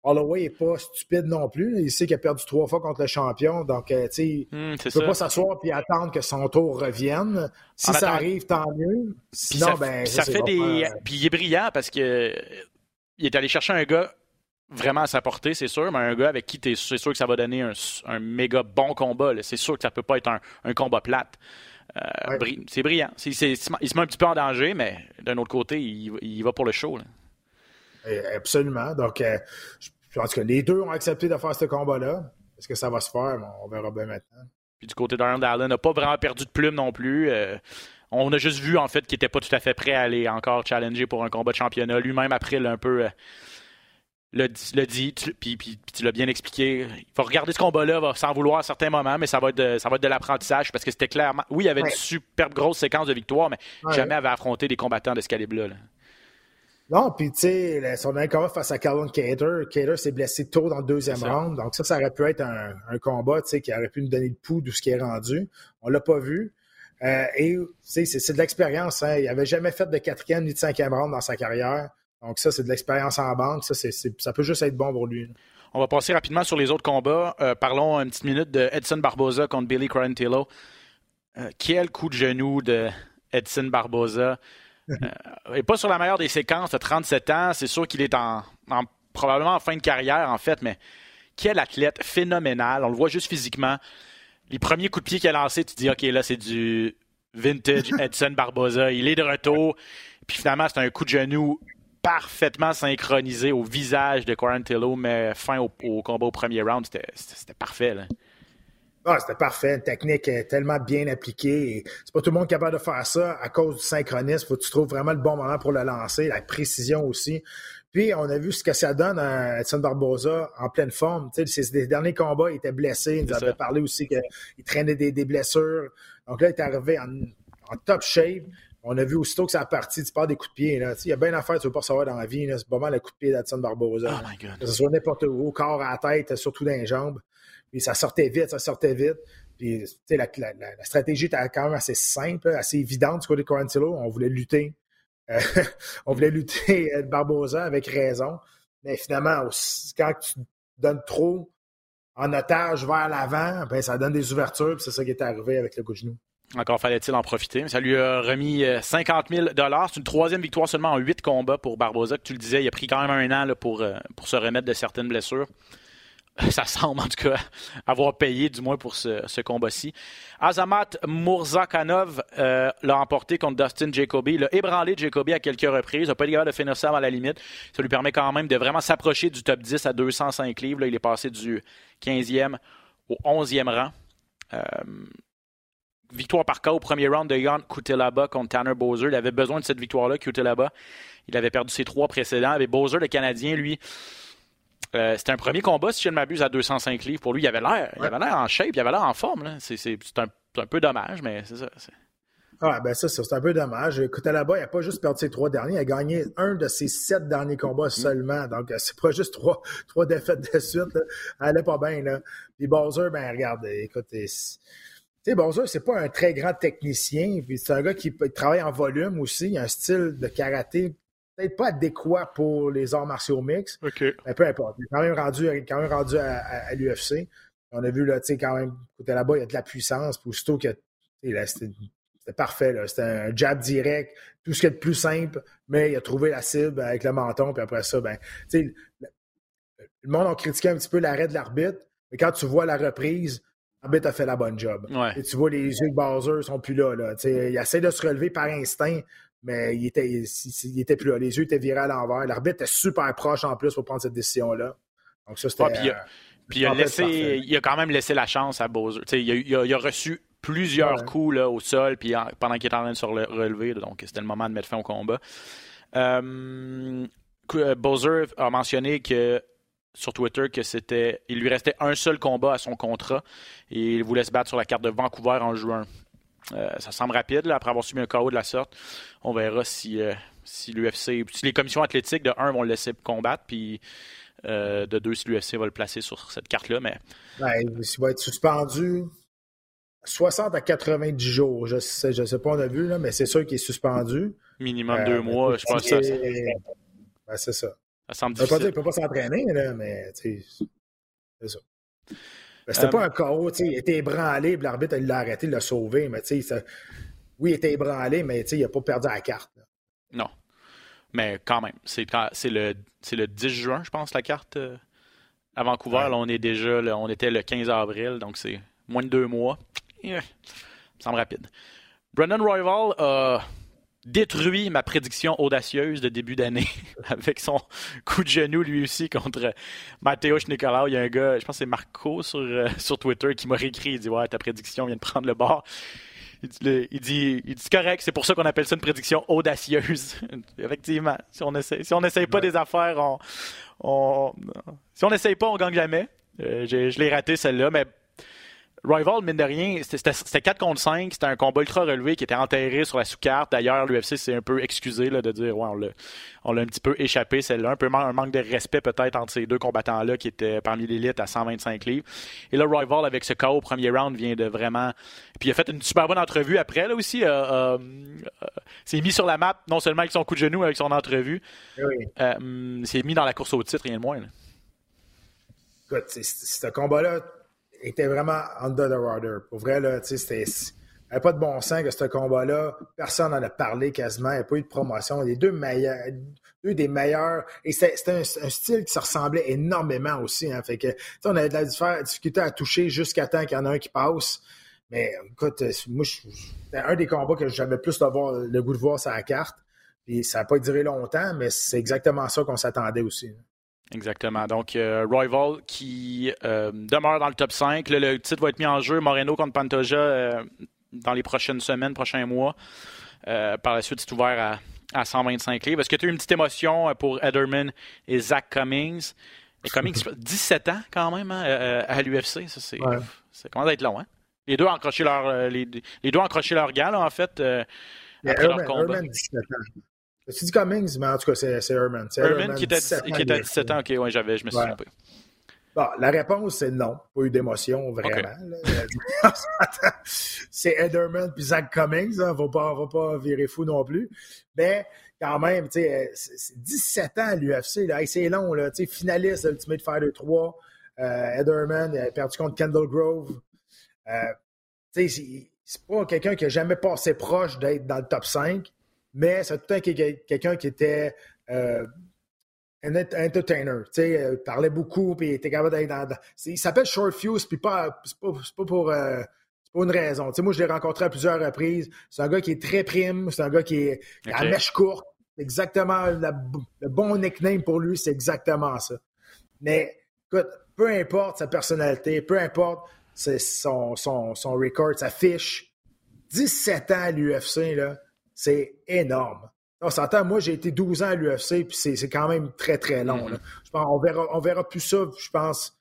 Holloway n'est pas stupide non plus. Il sait qu'il a perdu trois fois contre le champion. Donc, tu sais, hmm, il ne peut pas s'asseoir et attendre que son tour revienne. Si ça arrive, tant mieux. Sinon, ça, ben. Ça, fait des. Puis il est brillant parce que il est allé chercher un gars vraiment à sa portée, c'est sûr, mais un gars avec qui c'est sûr que ça va donner un, méga bon combat. C'est sûr que ça peut pas être un, combat plate. Euh, c'est brillant. il se met un petit peu en danger, mais d'un autre côté, il, va pour le show. Absolument. Donc, euh, je pense que les deux ont accepté de faire ce combat-là. Est-ce que ça va se faire? on verra bien maintenant. Puis du côté d'Arnold Allen, n'a pas vraiment perdu de plume non plus. Euh, on a juste vu en fait qu'il n'était pas tout à fait prêt à aller encore challenger pour un combat de championnat. Lui-même, après, il a un peu le, dit, puis, tu l'as bien expliqué. Il faut regarder ce combat-là sans vouloir à certains moments, mais ça va être de, ça va être de l'apprentissage parce que c'était clairement. Oui, il y avait une superbe grosse séquence de victoire, mais jamais avait affronté des combattants de ce calibre-là. Non, puis tu sais, son dernier combat face à Calvin Cater, Cater s'est blessé tôt dans le deuxième round, donc ça, ça aurait pu être un, combat qui aurait pu nous donner le pouls de ce qui est rendu. On l'a pas vu. Euh, et c'est de l'expérience. Hein. Il n'avait jamais fait de quatrième ni de cinquième round dans sa carrière. Donc ça, c'est de l'expérience en banque. Ça, ça peut juste être bon pour lui. On va passer rapidement sur les autres combats. Euh, parlons une petite minute de Edson Barboza contre Billy Quarantillo. Euh, quel coup de genou de Edson Barboza. <laughs> Euh, et pas sur la meilleure des séquences, de 37 ans. C'est sûr qu'il est en, probablement en fin de carrière, en fait, mais quel athlète phénoménal. On le voit juste physiquement. Les premiers coups de pied qu'il a lancés, tu te dis, OK, là, c'est du vintage <laughs> Edson Barboza. Il est de retour. Puis finalement, c'est un coup de genou parfaitement synchronisé au visage de Quarantillo, mais fin au, combat au premier round, c'était parfait. Ah, c'était parfait. Une technique tellement bien appliquée. C'est pas tout le monde capable de faire ça à cause du synchronisme. Faut que tu trouves vraiment le bon moment pour le lancer, la précision aussi. Puis, on a vu ce que ça donne à Edson Barbosa en pleine forme. Tu sais, ses derniers combats, il était blessé. Il nous avait parlé aussi qu'il traînait des, blessures. Donc là, il est arrivé en, top shape. On a vu aussitôt que ça a parti, tu pars des coups de pied. Là. il y a bien d'affaires que tu veux pas savoir dans la vie. C'est pas mal le coup de pied d'Edson Barbosa. Oh my God. Que ce soit n'importe où, au corps, à la tête, surtout dans les jambes. Puis ça sortait vite, ça sortait vite. Puis, la, la, la, stratégie était quand même assez simple, assez évidente du côté de Quarantillo. On voulait lutter euh, <laughs> on voulait lutter Barbosa avec raison. Mais finalement, quand tu donnes trop en otage vers l'avant, ben, ça donne des ouvertures, c'est ça qui est arrivé avec le coup de genou. Encore fallait-il en profiter. Ça lui a remis 50 euh, 000 C'est une troisième victoire seulement en huit combats pour Barbosa. Tu le disais, il a pris quand même un an pour, euh, pour se remettre de certaines blessures. ça semble en tout cas <laughs> avoir payé, du moins pour ce, combat-ci. Azamat Murzakanov euh, l'a emporté contre Dustin Jacoby. Il a ébranlé Jacoby à quelques reprises. Il n'a pas capable de finir à la limite. Ça lui permet quand même de vraiment s'approcher du top 10 à 205 livres. Il est passé du 15e au 11e rang. Euh, victoire par cas au premier round de Jan Kutelaba contre Tanner Bowser. Il avait besoin de cette victoire-là, Kutelaba. Il avait perdu ses trois précédents. Et Bowser, le Canadien, lui, euh, c'était un premier combat, si je ne m'abuse, à 205 livres. Pour lui, il avait l'air il avait l'air en shape, il avait l'air en forme. C'est un, un, peu dommage, mais c'est ça. Ah, ben ça, c'est un peu dommage. Écoutez, là-bas, il n'a pas juste perdu ses trois derniers, il a gagné un de ses sept derniers combats seulement. Donc, c'est pas juste trois, trois défaites de suite. Là. Elle allait pas bien. Là. Puis Bowser, ben regarde, écoute, tu sais, Bowser, c'est pas un très grand technicien. Puis c'est un gars qui travaille en volume aussi. Il a un style de karaté peut-être pas adéquat pour les arts martiaux mix. Mais peu importe. Il est quand même rendu, quand même rendu à, l'UFC. On a vu, là, tu sais, quand même, côté là-bas, il y a de la puissance. Puis aussitôt que c'était parfait. C'était un jab direct, tout ce qui est de plus simple, mais il a trouvé la cible avec le menton. Puis après ça, ben, tu sais, le monde a critiqué un petit peu l'arrêt de l'arbitre, mais quand tu vois la reprise, l'arbitre a fait la bonne job. Et tu vois, les yeux de Bowser sont plus là. là. Il essaie de se relever par instinct, mais il était, il, était plus là. Les yeux étaient virés à l'envers. L'arbitre était super proche en plus pour prendre cette décision-là. Donc ça, c'était. puis, il, a, laissé, il a quand même laissé la chance à Bowser. Il a, il, a, reçu plusieurs coups là, au sol puis pendant qu'il était en train de se relever. donc c'était le moment de mettre fin au combat. Euh, euh, Bowser a mentionné que sur Twitter que c'était il lui restait un seul combat à son contrat et il voulait se battre sur la carte de Vancouver en juin. Euh, ça semble rapide après avoir subi un KO de la sorte. On verra si, euh, si l'UFC, si les commissions athlétiques de 1 vont le laisser combattre, puis euh, de 2 si l'UFC va le placer sur cette carte-là. Mais... il va être suspendu 60 à 90 jours. Je sais, je sais pas, on a vu, là, mais c'est sûr qu'il est suspendu. Minimum deux mois, je pense que ça. Ben, c'est ça. Ça semble difficile. Pas dire qu'il ne peut pas s'entraîner, mais c'est ça. C'était pas un KO, il était ébranlé, l'arbitre l'a arrêté, il l'a sauvé, mais oui, il était ébranlé, mais il n'a pas perdu la carte. Non. Mais quand même, c'est le, le 10 juin, je pense, la carte euh, à Vancouver. Là, on est déjà, on était le 15 avril, donc c'est moins de deux mois. <laughs> ça me semble rapide. Brendan Royval a détruit ma prédiction audacieuse de début d'année <laughs> avec son coup de genou lui aussi contre Mateusz Nicolau. Il y a un gars, je pense que c'est Marco sur, euh, sur Twitter qui m'a réécrit. Il dit Ouais, ta prédiction vient de prendre le bord. Il dit, il dit, il dit correct, c'est pour ça qu'on appelle ça une prédiction audacieuse. <laughs> Effectivement, si on essaie, si on n'essaye pas des affaires, on, on, si on n'essaye pas, on gagne jamais. Euh, je l'ai raté celle-là, mais Rival, mine de rien, c'était 4 contre 5. C'était un combat ultra relevé qui était enterré sur la sous-carte. D'ailleurs, l'UFC s'est un peu excusé là, de dire ouais, on l'a un petit peu échappé, celle-là. Un peu un manque de respect peut-être entre ces deux combattants-là qui étaient parmi l'élite à 125 livres. Et là, Rival, avec ce KO au premier round, vient de vraiment. Puis il a fait une super bonne entrevue après, là aussi. Euh, euh, euh s'est mis sur la map, non seulement avec son coup de genou, avec son entrevue. Oui. Euh, s'est mis dans la course au titre, rien de moins. Écoute, ce combat-là, était vraiment under the radar. Pour vrai, là, c'était. Il n'y pas de bon sens que ce combat-là, personne n'en a parlé quasiment, il n'y a pas eu de promotion. Les deux meilleurs, deux des meilleurs, et c'était un, style qui se ressemblait énormément aussi. Hein, fait on avait de la difficulté à toucher jusqu'à temps qu'il y en a un qui passe. Mais écoute, moi, c'était un des combats que j'avais plus le goût de voir sur la carte. Puis ça n'a pas duré longtemps, mais c'est exactement ça qu'on s'attendait aussi. Exactement. Donc, euh, Royval qui euh, demeure dans le top 5. Le, titre va être mis en jeu. Moreno contre Pantoja euh, dans les prochaines semaines, prochains mois. par la suite, c'est ouvert à, à 125 livres. Est-ce que tu as eu une petite émotion pour Ederman et Zach Cummings? Et Cummings, <laughs> 17 ans quand même hein, à l'UFC. Ça, c'est, ça commence à être long. Hein? Les deux ont accroché leur, les, les deux ont accroché leur gars, en fait, après leur combat. 17 ans. Tu dis Cummings, mais en tout cas, c'est Herman. Herman, qui était, qui était à 17 ans, ok, ouais, j'avais, je me suis trompé. Bon, la réponse, c'est non. Pas eu d'émotion, vraiment. <laughs> c'est Ederman puis Zach Cummings. Hein, va pas, va pas virer fou non plus. Mais quand même, tu sais, 17 ans à l'UFC. c'est long. Là, finaliste Ultimate Fighter 3. Euh, Ederman a perdu contre Kendall Grove. Euh, c'est pas quelqu'un qui a jamais passé proche d'être dans le top 5 mais c'est tout le temps quelqu'un qui était euh, un entertainer. Tu sais, euh, parlait beaucoup, puis il était capable d'être dans. il s'appelle Short Fuse, puis pas, c'est pas, pas, pour. Euh, une raison. Tu sais, moi, je l'ai rencontré à plusieurs reprises. C'est un gars qui est très prime, c'est un gars qui est à mèche courte. Exactement, le bon nickname pour lui, c'est exactement ça. Mais écoute, peu importe sa personnalité, peu importe son, son, son record, sa fiche, 17 ans à l'UFC, là, c'est énorme. On s'entend, moi, j'ai été 12 ans à l'UFC, puis c'est quand même très, très long. Mm-hmm. Je pense, on verra, on verra plus ça, je pense,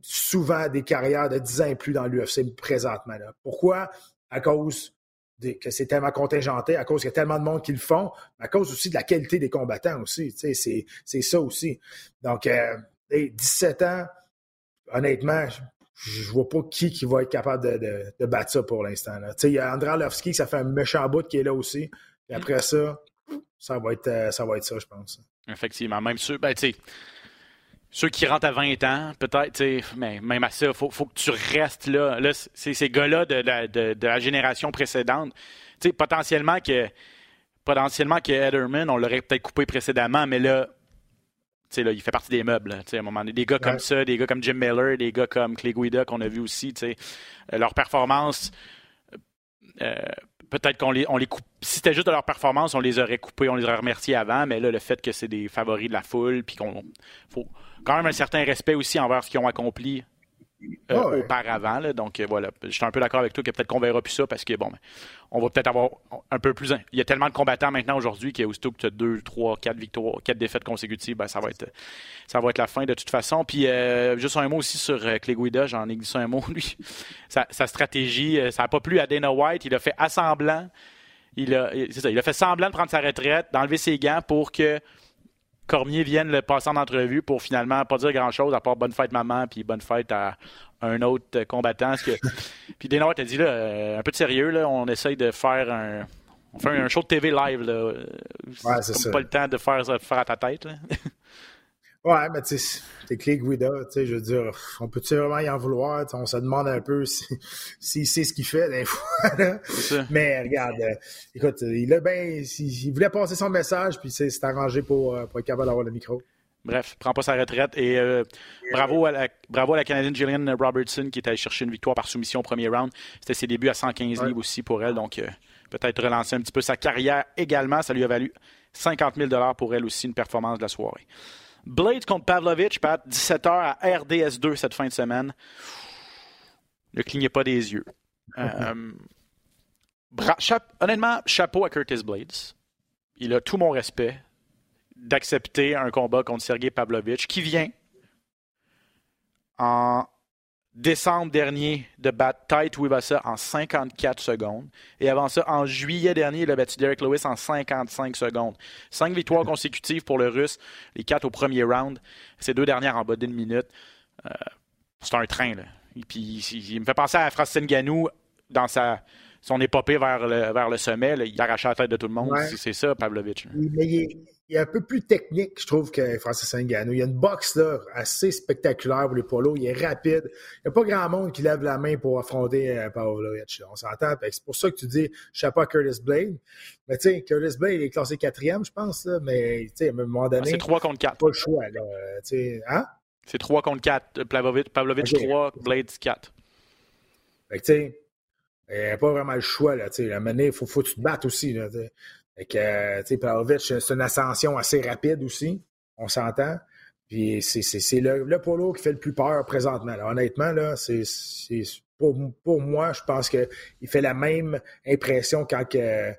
souvent des carrières de 10 ans et plus dans l'UFC présentement. Pourquoi? À cause que c'est tellement contingenté, à cause qu'il y a tellement de monde qui le font, à cause aussi de la qualité des combattants aussi. C'est ça aussi. Donc, 17 euh, ans, honnêtement, je vois pas qui, qui va être capable de, de, battre ça pour l'instant. Il y a André Arlovski, ça fait un méchant bout qui est là aussi. Et après ça, ça va être euh, ça, va être ça je pense. Effectivement. Même ceux, ben, ceux qui rentrent à 20 ans, peut-être, mais même à ça, il faut, faut, que tu restes là. Là, c'est ces gars-là de, de, de, la génération précédente. potentiellement que potentiellement que Ederman, on l'aurait peut-être coupé précédemment, mais là, Là, il fait partie des meubles. à un moment des gars comme ça, des gars comme Jim Miller, des gars comme Clay Guida qu'on a vu aussi. Euh, leur performance, euh, peut-être qu'on les, on les coupe. Si c'était juste de leur performance, on les aurait coupés, on les aurait remerciés avant. Mais là, le fait que c'est des favoris de la foule, puis qu'on faut quand même un certain respect aussi envers ce qu'ils ont accompli euh, auparavant. Donc voilà, je suis un peu d'accord avec toi que peut-être qu'on verra plus ça parce que bon, ben, on va peut-être avoir un peu plus. Il y a tellement de combattants maintenant aujourd'hui qu'il y a aussitôt que tu as deux, trois, quatre victoires, quatre défaites consécutives, ben, ça va être ça va être la fin de toute façon. Puis euh, juste un mot aussi sur euh, Clay Guida, j'en ai glissé un mot, <laughs> lui. sa, stratégie, ça n'a pas plu à Dana White, il a fait assemblant. Il a, ça, il a fait semblant de prendre sa retraite, d'enlever ses gants pour que Cormier vienne le passer en entrevue pour finalement pas dire grand-chose à part bonne fête maman puis bonne fête à un autre combattant. Que... <laughs> puis Dana a dit là, euh, un peu de sérieux, là, on essaye de faire un. On fait un show de TV live. Là. Ouais, c'est pas le temps de faire, faire à ta tête. <laughs> Ouais, mais tu sais, t'es clé Guida, tu sais, je veux dire, on peut-tu vraiment y en vouloir? On se demande un peu s'il si, <laughs> sait ce qu'il fait des fois. Mais regarde, euh, écoute, il a ben, il, voulait passer son message, puis c'est arrangé pour, euh, pour être capable d'avoir le micro. Bref, prend pas sa retraite. Et euh, bravo, à la, bravo à la Canadienne Gillian Robertson qui est allée chercher une victoire par soumission au premier round. C'était ses débuts à 115 livres aussi pour elle. Donc, peut-être relancer un petit peu sa carrière également. Ça lui a valu 50 000 pour elle aussi, une performance de la soirée. Blade contre Pavlovich, Pat, 17h à RDS2 cette fin de semaine. Ne clignez pas des yeux. <laughs> Euh, honnêtement, chapeau à Curtis Blades. Il a tout mon respect d'accepter un combat contre Sergei Pavlovich qui vient en décembre dernier de battre Tite Wibasa en 54 secondes. Et avant ça, en juillet dernier, il a battu Derek Lewis en 55 secondes. Cinq victoires <laughs> consécutives pour le Russe, les quatre au premier round. Ces deux dernières en bas d'une minute. Euh, c'est un train, là. Et puis, il, me fait penser à Francis Nganou dans sa, son épopée vers le, vers le sommet. Il arrachait la tête de tout le monde. C'est ça, il est un peu plus technique, je trouve, que Francis Ngannou. Il y a une boxe là, assez spectaculaire pour les polos. Il est rapide. Il n'y a pas grand monde qui lève la main pour affronter euh, Pavlovich. On s'entend. C'est pour ça que tu dis chapeau à Curtis Blade. Mais tu sais, Curtis Blade est classé quatrième, je pense. Là, mais tu sais, à un moment ah, donné. c'est 3 contre 4. Pas le choix. Là, euh, hein? C'est 3 contre 4. Pavlovich, Pavlovich 3, Blade 4. Fait que tu sais, il n'y a pas vraiment le choix. Là, à un moment il faut, faut que tu te battes aussi. Là, fait que, tu sais, c'est une ascension assez rapide aussi. On s'entend. Puis c'est le, le, polo qui fait le plus peur présentement. Honnêtement, là, c'est pour, pour, moi, je pense qu'il fait la même impression quand, que,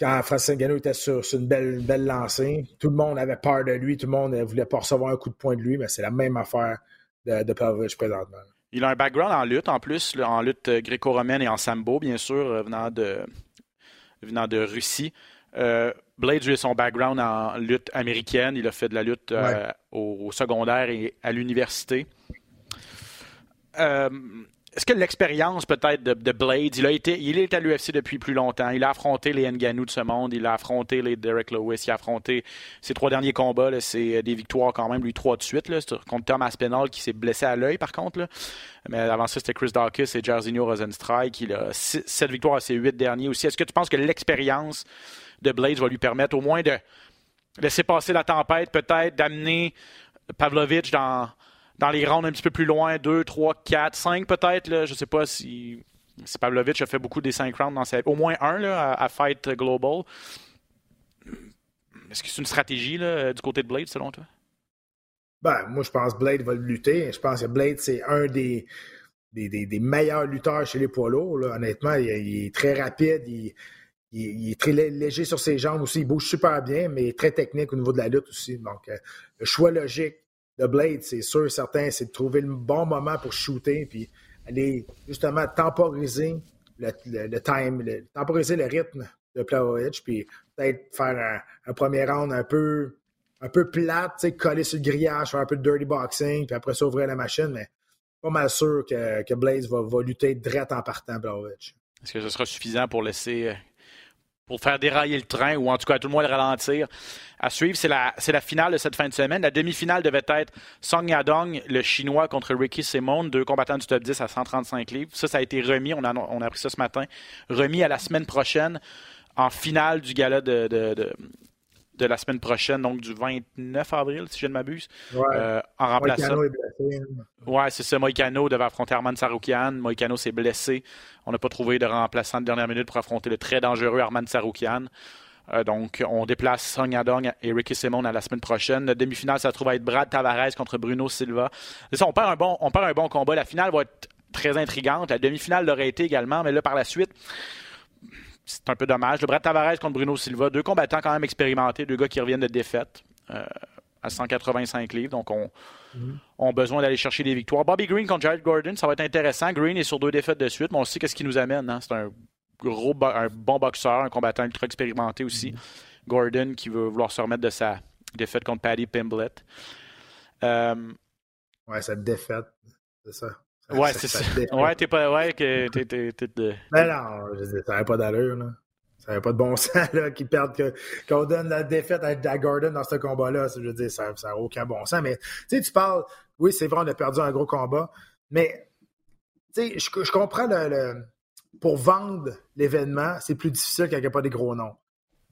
quand Francis Ngannou était sur, une belle, belle lancée. Tout le monde avait peur de lui, tout le monde ne voulait pas recevoir un coup de poing de lui, mais c'est la même affaire de, de présentement. Il a un background en lutte en plus, en lutte gréco-romaine et en sambo, bien sûr, euh, venant de, venant de Russie. Euh, Blade, a son background en lutte américaine. Il a fait de la lutte euh, au, secondaire et à l'université. Euh, est-ce que l'expérience peut-être de, Blade, il, a été, il est à l'UFC depuis plus longtemps. Il a affronté les Nganou de ce monde, il a affronté les Derek Lewis, il a affronté ses trois derniers combats. C'est des victoires quand même, lui, trois de suite, contre Tom Aspinall qui s'est blessé à l'œil par contre. Mais avant ça, c'était Chris Dawkins et Jairzinho Rosenstrike. Il a sept victoires à ses huit derniers aussi. Est-ce que tu penses que l'expérience de Blades va lui permettre au moins de laisser passer la tempête, peut-être d'amener Pavlovich dans, dans les rounds un petit peu plus loin, 2, 3, 4, 5 peut-être. Je ne sais pas si, si Pavlovich a fait beaucoup des 5 rounds dans sa Au moins un là, à, Fight Global. Est-ce que c'est une stratégie là, du côté de Blade selon toi? Ben, moi, je pense que Blade va lutter. Je pense que Blade, c'est un des, des, des, meilleurs lutteurs chez les poids lourds. Honnêtement, il, est très rapide. Il, il, est très léger sur ses jambes aussi. Il bouge super bien, mais très technique au niveau de la lutte aussi. Donc, euh, le choix logique de Blade, c'est sûr, certain, c'est de trouver le bon moment pour shooter, puis aller justement temporiser le, time, temporiser le rythme de Plawage, puis peut-être faire un, premier round un peu, un peu plate, coller sur le grillage, faire un peu de dirty boxing, puis après ça, ouvrir la machine, mais pas mal sûr que, que Blaze va, va lutter direct en partant, Plawage. Est-ce que ce sera suffisant pour laisser euh, pour faire dérailler le train ou en tout cas à tout le moins le ralentir. À suivre, c'est la, c'est la finale de cette fin de semaine. La demi-finale devait être Song Yadong, le Chinois, contre Ricky Simone, deux combattants du top 10 à 135 livres. Ça, ça a été remis, on a, on a appris ça ce matin, remis à la semaine prochaine en finale du gala de, de la semaine prochaine, donc du 29 avril, si je ne m'abuse. Euh, en remplaçant. Est blessé. Ouais, c'est ça. Moïcano devait affronter Arman Saroukian. Moïcano s'est blessé. On n'a pas trouvé de remplaçant de dernière minute pour affronter le très dangereux Arman Saroukian. Euh, donc, on déplace Song Yadong et Ricky Simone à la semaine prochaine. La demi-finale, ça se trouve à être Brad Tavares contre Bruno Silva. Ça, on perd un bon, on perd un bon combat. La finale va être très intrigante. La demi-finale l'aurait été également, mais là, par la suite, c'est un peu dommage. Le Brad Tavares contre Bruno Silva, deux combattants quand même expérimentés, deux gars qui reviennent de défaite euh, à 185 livres, donc on, mhm. ont besoin d'aller chercher des victoires. Bobby Green contre Jared Gordon, ça va être intéressant. Green est sur deux défaites de suite, mais on sait qu'est-ce qui nous amène. Hein. C'est un gros, un bon boxeur, un combattant ultra expérimenté aussi. Mhm. Gordon qui veut vouloir se remettre de sa défaite contre Paddy Pimblett. Euh, ouais, cette défaite, c'est ça. Ouais, c'est ça. Ouais, t'es pas. Ouais, que t'es. t'es, de... Mais non, ça n'avait pas d'allure, là. Ça n'avait pas de bon <laughs> sens, là, qu'ils perdent, que, qu'on donne la défaite à, Gordon dans ce combat-là. Je veux dire, ça n'a aucun bon sens. Mais, tu sais, tu parles, oui, c'est vrai, on a perdu un gros combat, mais, tu sais, je, je comprends le, Pour vendre l'événement, c'est plus difficile quand il n'y a pas des gros noms.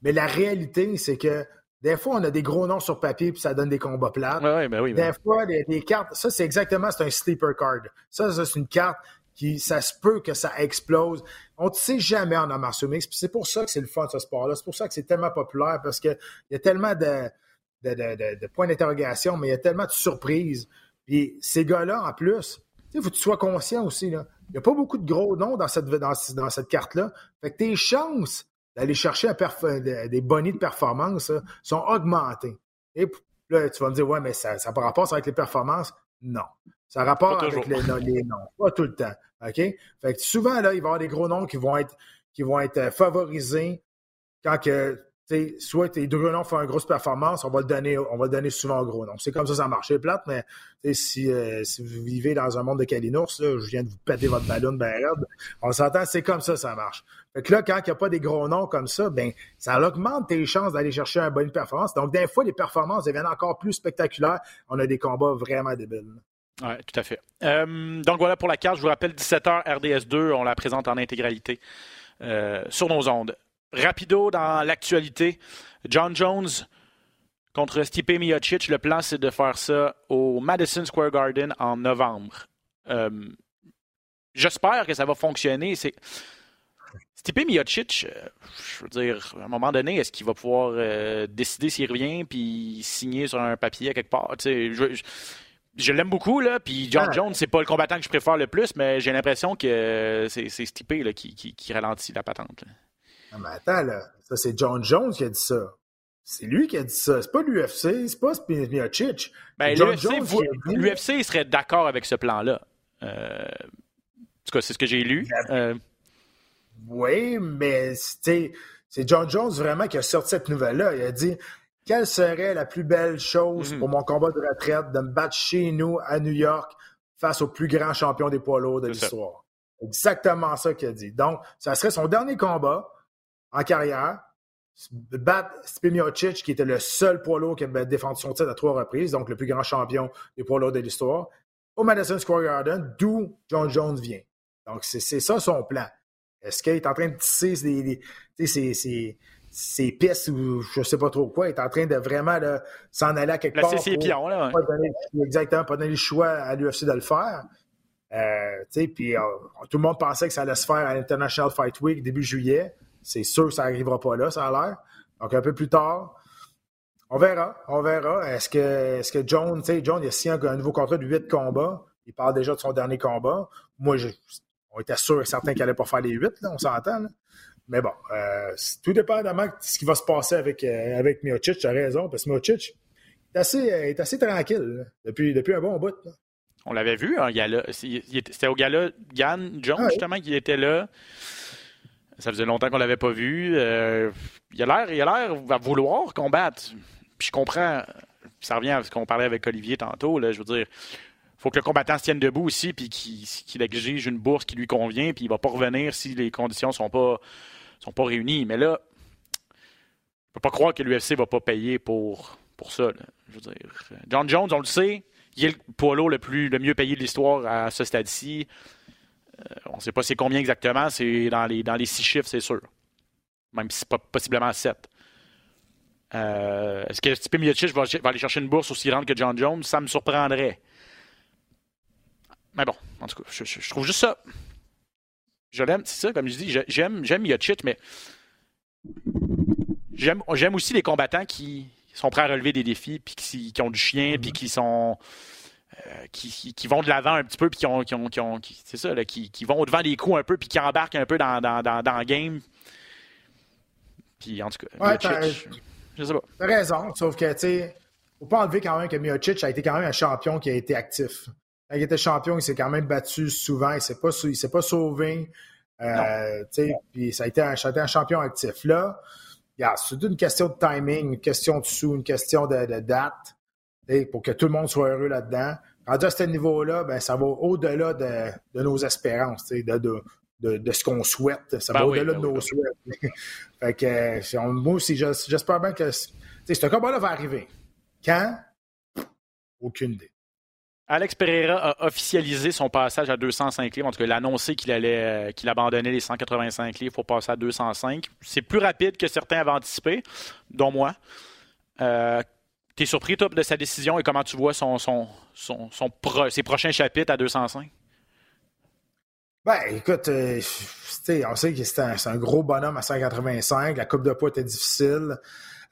Mais la réalité, c'est que des fois, on a des gros noms sur papier puis ça donne des combats plats. Ouais, ben oui, des fois, des, cartes, ça, c'est exactement, c'est un sleeper card. Ça, c'est une carte qui, ça se peut que ça explose. On ne sait jamais en art mix. Puis c'est pour ça que c'est le fun, ce sport-là. C'est pour ça que c'est tellement populaire parce qu'il y a tellement de, de, points d'interrogation, mais il y a tellement de surprises. Puis ces gars-là, en plus, il faut que tu sois conscient aussi. Là. Il n'y a pas beaucoup de gros noms dans cette, dans, dans cette carte-là. Fait que tes chances d'aller chercher des bonnies de performance sont augmentés. Et là, tu vas me dire, ouais, mais ça n'a pas rapport avec les performances? Non. Ça a rapport avec les, noms. Pas tout le temps. OK? Fait que souvent, là, il va y avoir des gros noms qui vont être, qui vont être euh, favorisés quand que soit tes deux noms font une grosse performance, on va le donner, on va le donner souvent au gros nom. C'est comme ça, ça marche. C'est plate, mais si, euh, si vous vivez dans un monde de calinours, je viens de vous péter votre ballon ben On s'entend, c'est comme ça, ça marche. Fait que là, quand il n'y a pas des gros noms comme ça, ben, ça augmente tes chances d'aller chercher une bonne performance. Donc, des fois, les performances deviennent encore plus spectaculaires. On a des combats vraiment débiles. Oui, tout à fait. Euh, donc voilà pour la carte. Je vous rappelle, 17h RDS2, on la présente en intégralité euh, sur nos ondes. Rapido dans l'actualité. John Jones contre Stipe Miocic. Le plan, c'est de faire ça au Madison Square Garden en novembre. Euh, j'espère que ça va fonctionner. C'est Stipe Miocic, euh, je veux dire, à un moment donné, est-ce qu'il va pouvoir euh, décider s'il revient puis signer sur un papier quelque part? je, je, je l'aime beaucoup, là, puis John ah. Jones, c'est pas le combattant que je préfère le plus, mais j'ai l'impression que c'est Stipe là, qui, qui, qui, ralentit la patente. Non, mais attends, là, ça c'est John Jones qui a dit ça. C'est lui qui a dit ça. C'est pas l'UFC, c'est pas Miocic. Ben, L'UFC serait d'accord avec ce plan-là. Euh, en tout cas, c'est ce que j'ai lu. Euh, oui, mais c'est John Jones vraiment qui a sorti cette nouvelle-là. Il a dit Quelle serait la plus belle chose mhm. pour mon combat de retraite de me battre chez nous à New York face au plus grand champion des poids lourds de l'histoire? Exactement ça qu'il a dit. Donc, ça serait son dernier combat en carrière battre Spimiocic, qui était le seul poids lourd qui avait défendu son titre à trois reprises, donc le plus grand champion des poids lourds de l'histoire, au Madison Square Garden, d'où John Jones vient. Donc, c'est ça son plan. Est-ce qu'il est en train de tisser ses, pistes ou je ne sais pas trop quoi? Il est en train de vraiment s'en aller à quelque part. ses pions, là. exactement, pas donner le choix à l'UFC de le faire. Euh, puis euh, tout le monde pensait que ça allait se faire à l'International Fight Week début juillet. C'est sûr que ça n'arrivera pas là, ça a l'air. Donc, un peu plus tard, on verra. On verra. Est-ce que, est que John, tu sais, John, il a signé un, nouveau contrat de 8 combats. Il parle déjà de son dernier combat. Moi, on était sûr et certain qu'il n'allait pas faire les 8, on s'entend. Mais bon, euh, tout dépendamment de ce qui va se passer avec, euh, avec Miocic, tu as raison, parce que Miocic est assez, euh, est assez tranquille depuis, depuis un bon bout. On l'avait vu, hein, c'était au gala Gann John, ah justement, qui était là. Ça faisait longtemps qu'on l'avait pas vu. Euh, il a l'air, il a l'air à vouloir combattre. Puis je comprends. Ça revient à ce qu'on parlait avec Olivier tantôt. Là, je veux dire, faut que le combattant se tienne debout aussi, puis qu'il exige une bourse qui lui convient, puis il va pas revenir si les conditions sont pas sont pas réunies. Mais là, on peut pas croire que l'UFC va pas payer pour pour ça. Je veux dire, John Jones, on le sait, il est le poids le plus le mieux payé de l'histoire à ce stade-ci. Euh, on ne sait pas c'est combien exactement, c'est dans les, dans les six chiffres, c'est sûr. Même si c'est pas possiblement sept. Euh, est-ce que Stipe Miocic va, aller chercher une bourse aussi grande que John Jones? Ça me surprendrait. Mais bon, en tout cas, je, trouve juste ça. Je l'aime, c'est ça, comme je dis, j'aime, Miocic, mais j'aime, aussi les combattants qui sont prêts à relever des défis, puis qui, qui ont du chien, puis qui sont euh, qui, vont de l'avant un petit peu, puis qui ont, qui c'est ça, qui, vont au devant des coups un peu, puis qui embarquent un peu dans, dans, dans, le game. Puis en tout cas, Miocic, je sais pas. T'as raison, sauf que, tu sais, faut pas enlever quand même que Miocic a été quand même un champion qui a été actif. Quand il était champion, il s'est quand même battu souvent, il s'est pas, il s'est pas sauvé. Euh, puis ça a, été un, un champion actif. Là, c'est une question de timing, une question de sous, une question de, de date pour que tout le monde soit heureux là-dedans. Rendu à ce niveau-là, ben, ça va au-delà de, nos espérances, de, de, ce qu'on souhaite. Ça va ben au-delà ben de nos souhaits. <laughs> fait que, moi aussi, j'espère bien que ce combat-là va arriver. Quand? Aucune idée. Alex Pereira a officialisé son passage à 205 livres. En tout cas, il a annoncé qu'il allait euh, qu'il abandonnait les 185 livres pour passer à 205. C'est plus rapide que certains avaient anticipé, dont moi. Euh, T'es surpris, toi, de sa décision et comment tu vois son, son, son, ses prochains chapitres à 205? Ben, écoute, euh, on sait que c'est un, gros bonhomme à 185. La coupe de poids était difficile.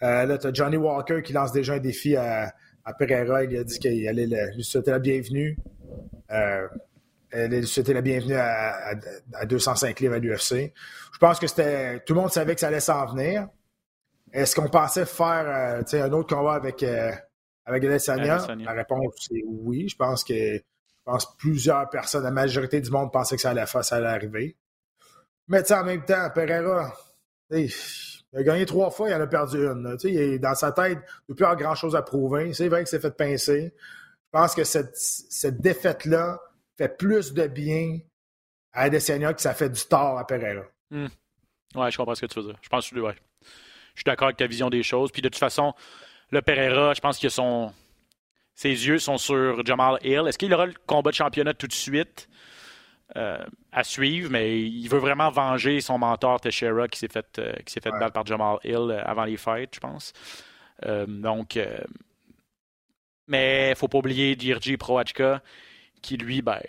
Euh, là, tu as Johnny Walker qui lance déjà un défi à, à Pereira. Il a dit qu'il allait lui souhaiter la bienvenue. Euh, lui souhaiter la bienvenue à, à 205 livres à l'UFC. Je pense que c'était. Tout le monde savait que ça allait s'en venir. Est-ce qu'on pensait faire euh, un autre combat avec, euh, avec Adesanya? La réponse est oui. Je pense que je pense plusieurs personnes, la majorité du monde pensait que ça allait, ça allait arriver. Mais en même temps, Pereira, il a gagné trois fois, il en a perdu une. Il est dans sa tête, il n'a plus avoir grand-chose à prouver. C'est vrai que c'est fait pincer. Je pense que cette, cette défaite-là fait plus de bien à Adesanya que ça fait du tort à Pereira. Hmm. Ouais, je comprends ce que tu veux dire. Je pense que ouais. Je suis d'accord avec ta vision des choses. Puis de toute façon, le Pereira, je pense que son, ses yeux sont sur Jamal Hill. Est-ce qu'il aura le combat de championnat tout de suite? Euh, à suivre? Mais il veut vraiment venger son mentor Teixeira qui s'est fait, euh, qui s'est fait battre par Jamal Hill euh, avant les fights, je pense. donc, mais il ne faut pas oublier Dirji Proachka qui, lui, ben,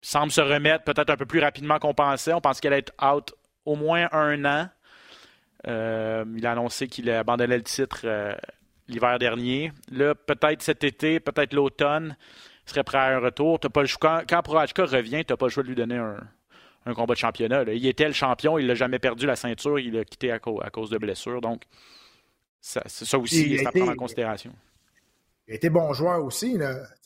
semble se remettre peut-être un peu plus rapidement qu'on pensait. On pense qu'elle allait être out au moins un an. Euh, il a annoncé qu'il abandonnait le titre euh, l'hiver dernier. Là, peut-être cet été, peut-être l'automne, il serait prêt à un retour. As pas le quand, quand revient, tu n'as pas le choix de lui donner un, combat de championnat. Il était le champion, il n'a jamais perdu la ceinture, il l'a quitté à, cause de blessures. Donc, ça, ça aussi, c'est à prendre en considération. Il a été bon joueur aussi.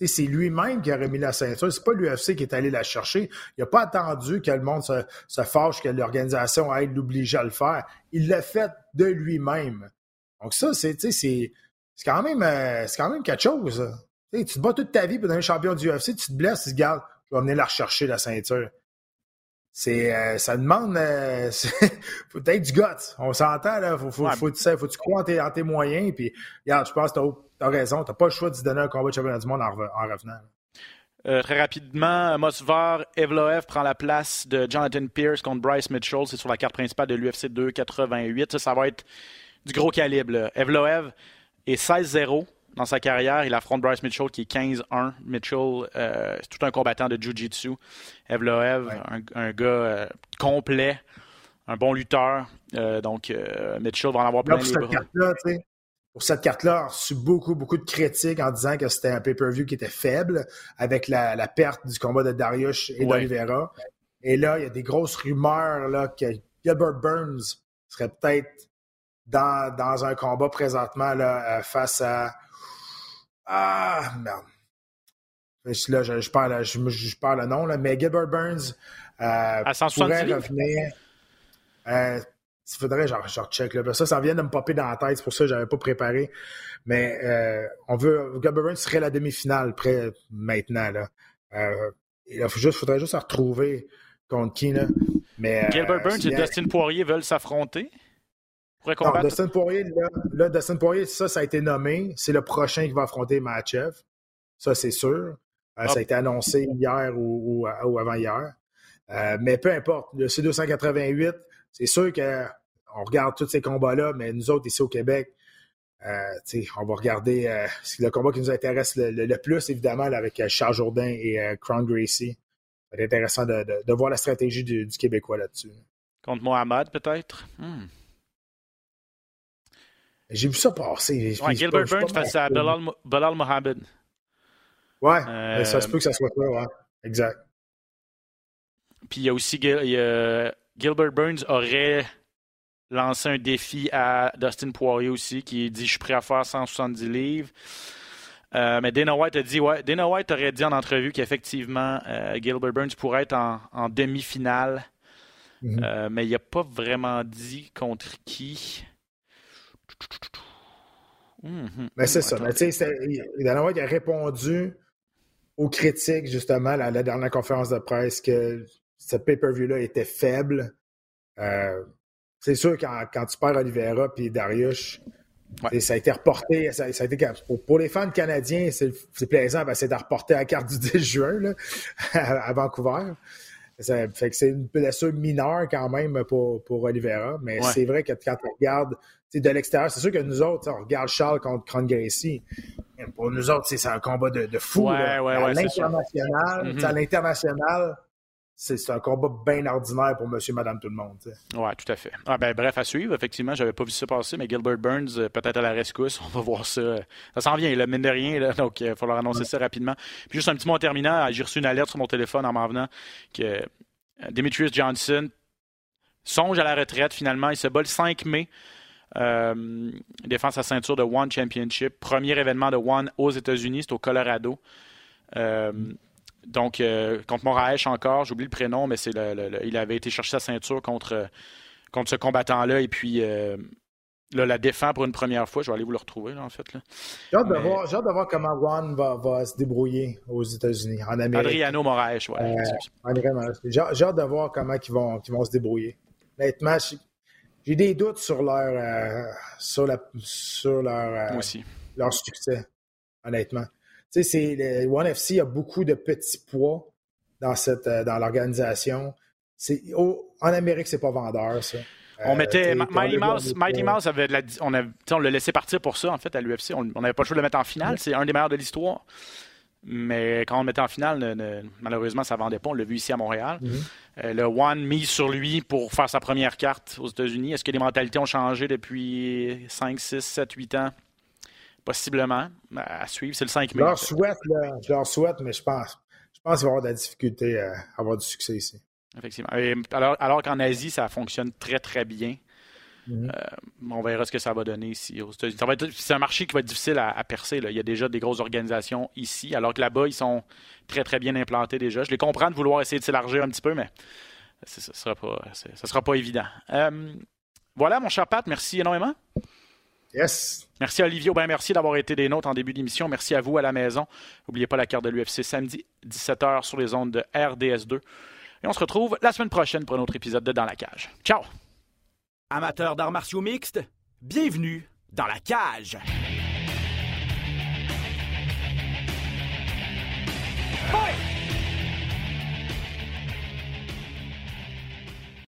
C'est lui-même qui a remis la ceinture. C'est pas l'UFC qui est allé la chercher. Il n'a pas attendu que le monde se, se fâche, que l'organisation aille l'obliger à le faire. Il l'a fait de lui-même. Donc ça, c'est quand, même, euh, quand même quelque chose. tu te bats toute ta vie pour devenir champion du UFC, tu te blesses, tu te gardes, tu vas venir la rechercher, la ceinture. C'est, euh, ça demande euh, <laughs> faut être du guts. On s'entend, là. Faut, faut, faut, faut, tu crois en tes, en tes moyens. Puis, regarde, je pense que tu as, raison. Tu n'as pas le choix de se donner un combat de championnat du monde en, revenant. Euh, très rapidement, Mosvar Evloev prend la place de Jonathan Pierce contre Bryce Mitchell. C'est sur la carte principale de l'UFC 288. Ça, ça va être du gros calibre. Evloev est 16-0 dans sa carrière. Il affronte Bryce Mitchell qui est 15-1. Mitchell, euh, c'est tout un combattant de Jiu-Jitsu. Evloev, un, gars euh, complet, un bon lutteur. Donc, Mitchell va en avoir plein les bras. Pour cette carte-là, on a reçu beaucoup, beaucoup de critiques en disant que c'était un pay-per-view qui était faible avec la, perte du combat de Darius et d'Olivera. Et là, il y a des grosses rumeurs là, que Gilbert Burns serait peut-être dans, dans, un combat présentement là, face à ah, merde. Là, je, je, parle, je, je parle le nom, là, mais Gilbert Burns euh, pourrait revenir. Euh, il faudrait genre, genre check. Là. Ça, ça vient de me popper dans la tête, c'est pour ça que je n'avais pas préparé. Mais euh, on veut. Gilbert Burns serait la demi-finale près maintenant. Là. Euh, il faudrait juste se retrouver contre qui. Là. Mais, Gilbert Burns et Dustin Poirier veulent s'affronter? Non, Dustin Poirier, là, Dustin Poirier, ça, ça a été nommé. C'est le prochain qui va affronter Matchev. Ça, c'est sûr. Euh, ah. Ça a été annoncé hier ou, avant-hier. Euh, mais peu importe. Le C288, c'est sûr qu'on regarde tous ces combats-là, mais nous autres, ici au Québec, euh, on va regarder le combat qui nous intéresse le, plus, évidemment, avec Charles Jourdain et Crown Gracie. C'est intéressant de, voir la stratégie du, Québécois là-dessus. Contre Mohamed, peut-être? Hmm. J'ai vu ça passer. Ouais, Gilbert Burns face à Bilal, Mohamed. Ouais, euh, ça se peut que ça soit ça, ouais. Exact. Puis il y a aussi Gilbert Burns aurait lancé un défi à Dustin Poirier aussi, qui dit Je suis prêt à faire 170 livres. Euh, mais Dana White a dit, ouais, Dana White aurait dit en entrevue qu'effectivement, euh, Gilbert Burns pourrait être en, demi-finale. Mm-hmm. mais il n'a pas vraiment dit contre qui. Mhm. Mais c'est ça. Mais tu sais, a répondu aux critiques, justement, à la dernière conférence de presse, que ce pay-per-view-là était faible. Euh, c'est sûr, quand, quand tu perds Oliveira puis Darius, ça a été reporté. Ça, a été, pour, les fans canadiens, c'est plaisant, c'est de reporter la carte du <laughs> 10 juin <laughs> à, Vancouver. Ça fait que c'est une blessure mineure quand même pour, pour Oliveira, mais c'est vrai que quand tu regardes de l'extérieur, c'est sûr que nous autres, on regarde Charles contre Cron Gracie. Pour nous autres, c'est un combat de, de fou. à l'international, mm-hmm. à l'international, c'est un combat bien ordinaire pour monsieur, madame, tout le monde. Oui, tout à fait. Ah, ben, bref, à suivre. Effectivement, j'avais pas vu ça passer, mais Gilbert Burns, euh, peut-être à la rescousse. <laughs> On va voir ça. Ça s'en vient, là, mine de rien. Là, donc, il va falloir annoncer ça rapidement. Puis juste un petit mot en terminant. J'ai reçu une alerte sur mon téléphone en m'en venant que euh, Demetrius Johnson songe à la retraite finalement. Il se bat le 5 mai. Euh, défense sa ceinture de One Championship. Premier événement de One aux États-Unis, c'est au Colorado. Euh, donc, euh, contre Moraes encore, j'oublie le prénom, mais c'est il avait été chercher sa ceinture contre, contre ce combattant-là. Et puis, là, la défend pour une première fois. Je vais aller vous le retrouver, en fait. J'ai hâte, de voir comment One va, se débrouiller aux États-Unis, en Amérique. Adriano Moraes, oui. J'ai hâte de voir comment ils vont, ils vont se débrouiller. Honnêtement, j'ai des doutes sur leur, euh, sur la, sur leur, euh, leur succès, honnêtement. Tu sais, c'est One FC a beaucoup de petits poids dans cette, euh, dans l'organisation. C'est en Amérique, c'est pas vendeur, ça. On mettait Mighty Mouse, Mighty Mouse avait la, on, on l'a laissé partir pour ça en fait à l'UFC. On n'avait pas le choix de le mettre en finale. C'est un des meilleurs de l'histoire. Mais quand on le mettait en finale, malheureusement, ça ne vendait pas. On l'a vu ici à Montréal. Mm-hmm. le One mise sur lui pour faire sa première carte aux États-Unis. Est-ce que les mentalités ont changé depuis 5, 6, 7, 8 ans? Possiblement. À suivre, c'est le 5 mai. Je leur souhaite, je leur souhaite, mais je pense, je pense qu'il va y avoir de la difficulté à avoir du succès ici. Effectivement. alors, alors qu'en Asie, ça fonctionne très, très bien. Mhm. Euh, on verra ce que ça va donner ici aux États-Unis. C'est un marché qui va être difficile à, percer. Là. Il y a déjà des grosses organisations ici, alors que là-bas, ils sont très, très bien implantés déjà. Je les comprends de vouloir essayer de s'élargir un petit peu, mais ce ne sera, pas, sera pas évident. Euh, voilà, mon cher Pat, merci énormément. Yes. Merci Olivier Aubin, merci d'avoir été des nôtres en début d'émission. Merci à vous à la maison. N'oubliez pas la carte de l'UFC samedi 17h sur les ondes de RDS2. Et on se retrouve la semaine prochaine pour un autre épisode de Dans la cage. Ciao! Amateurs d'arts martiaux mixtes, bienvenue dans la cage.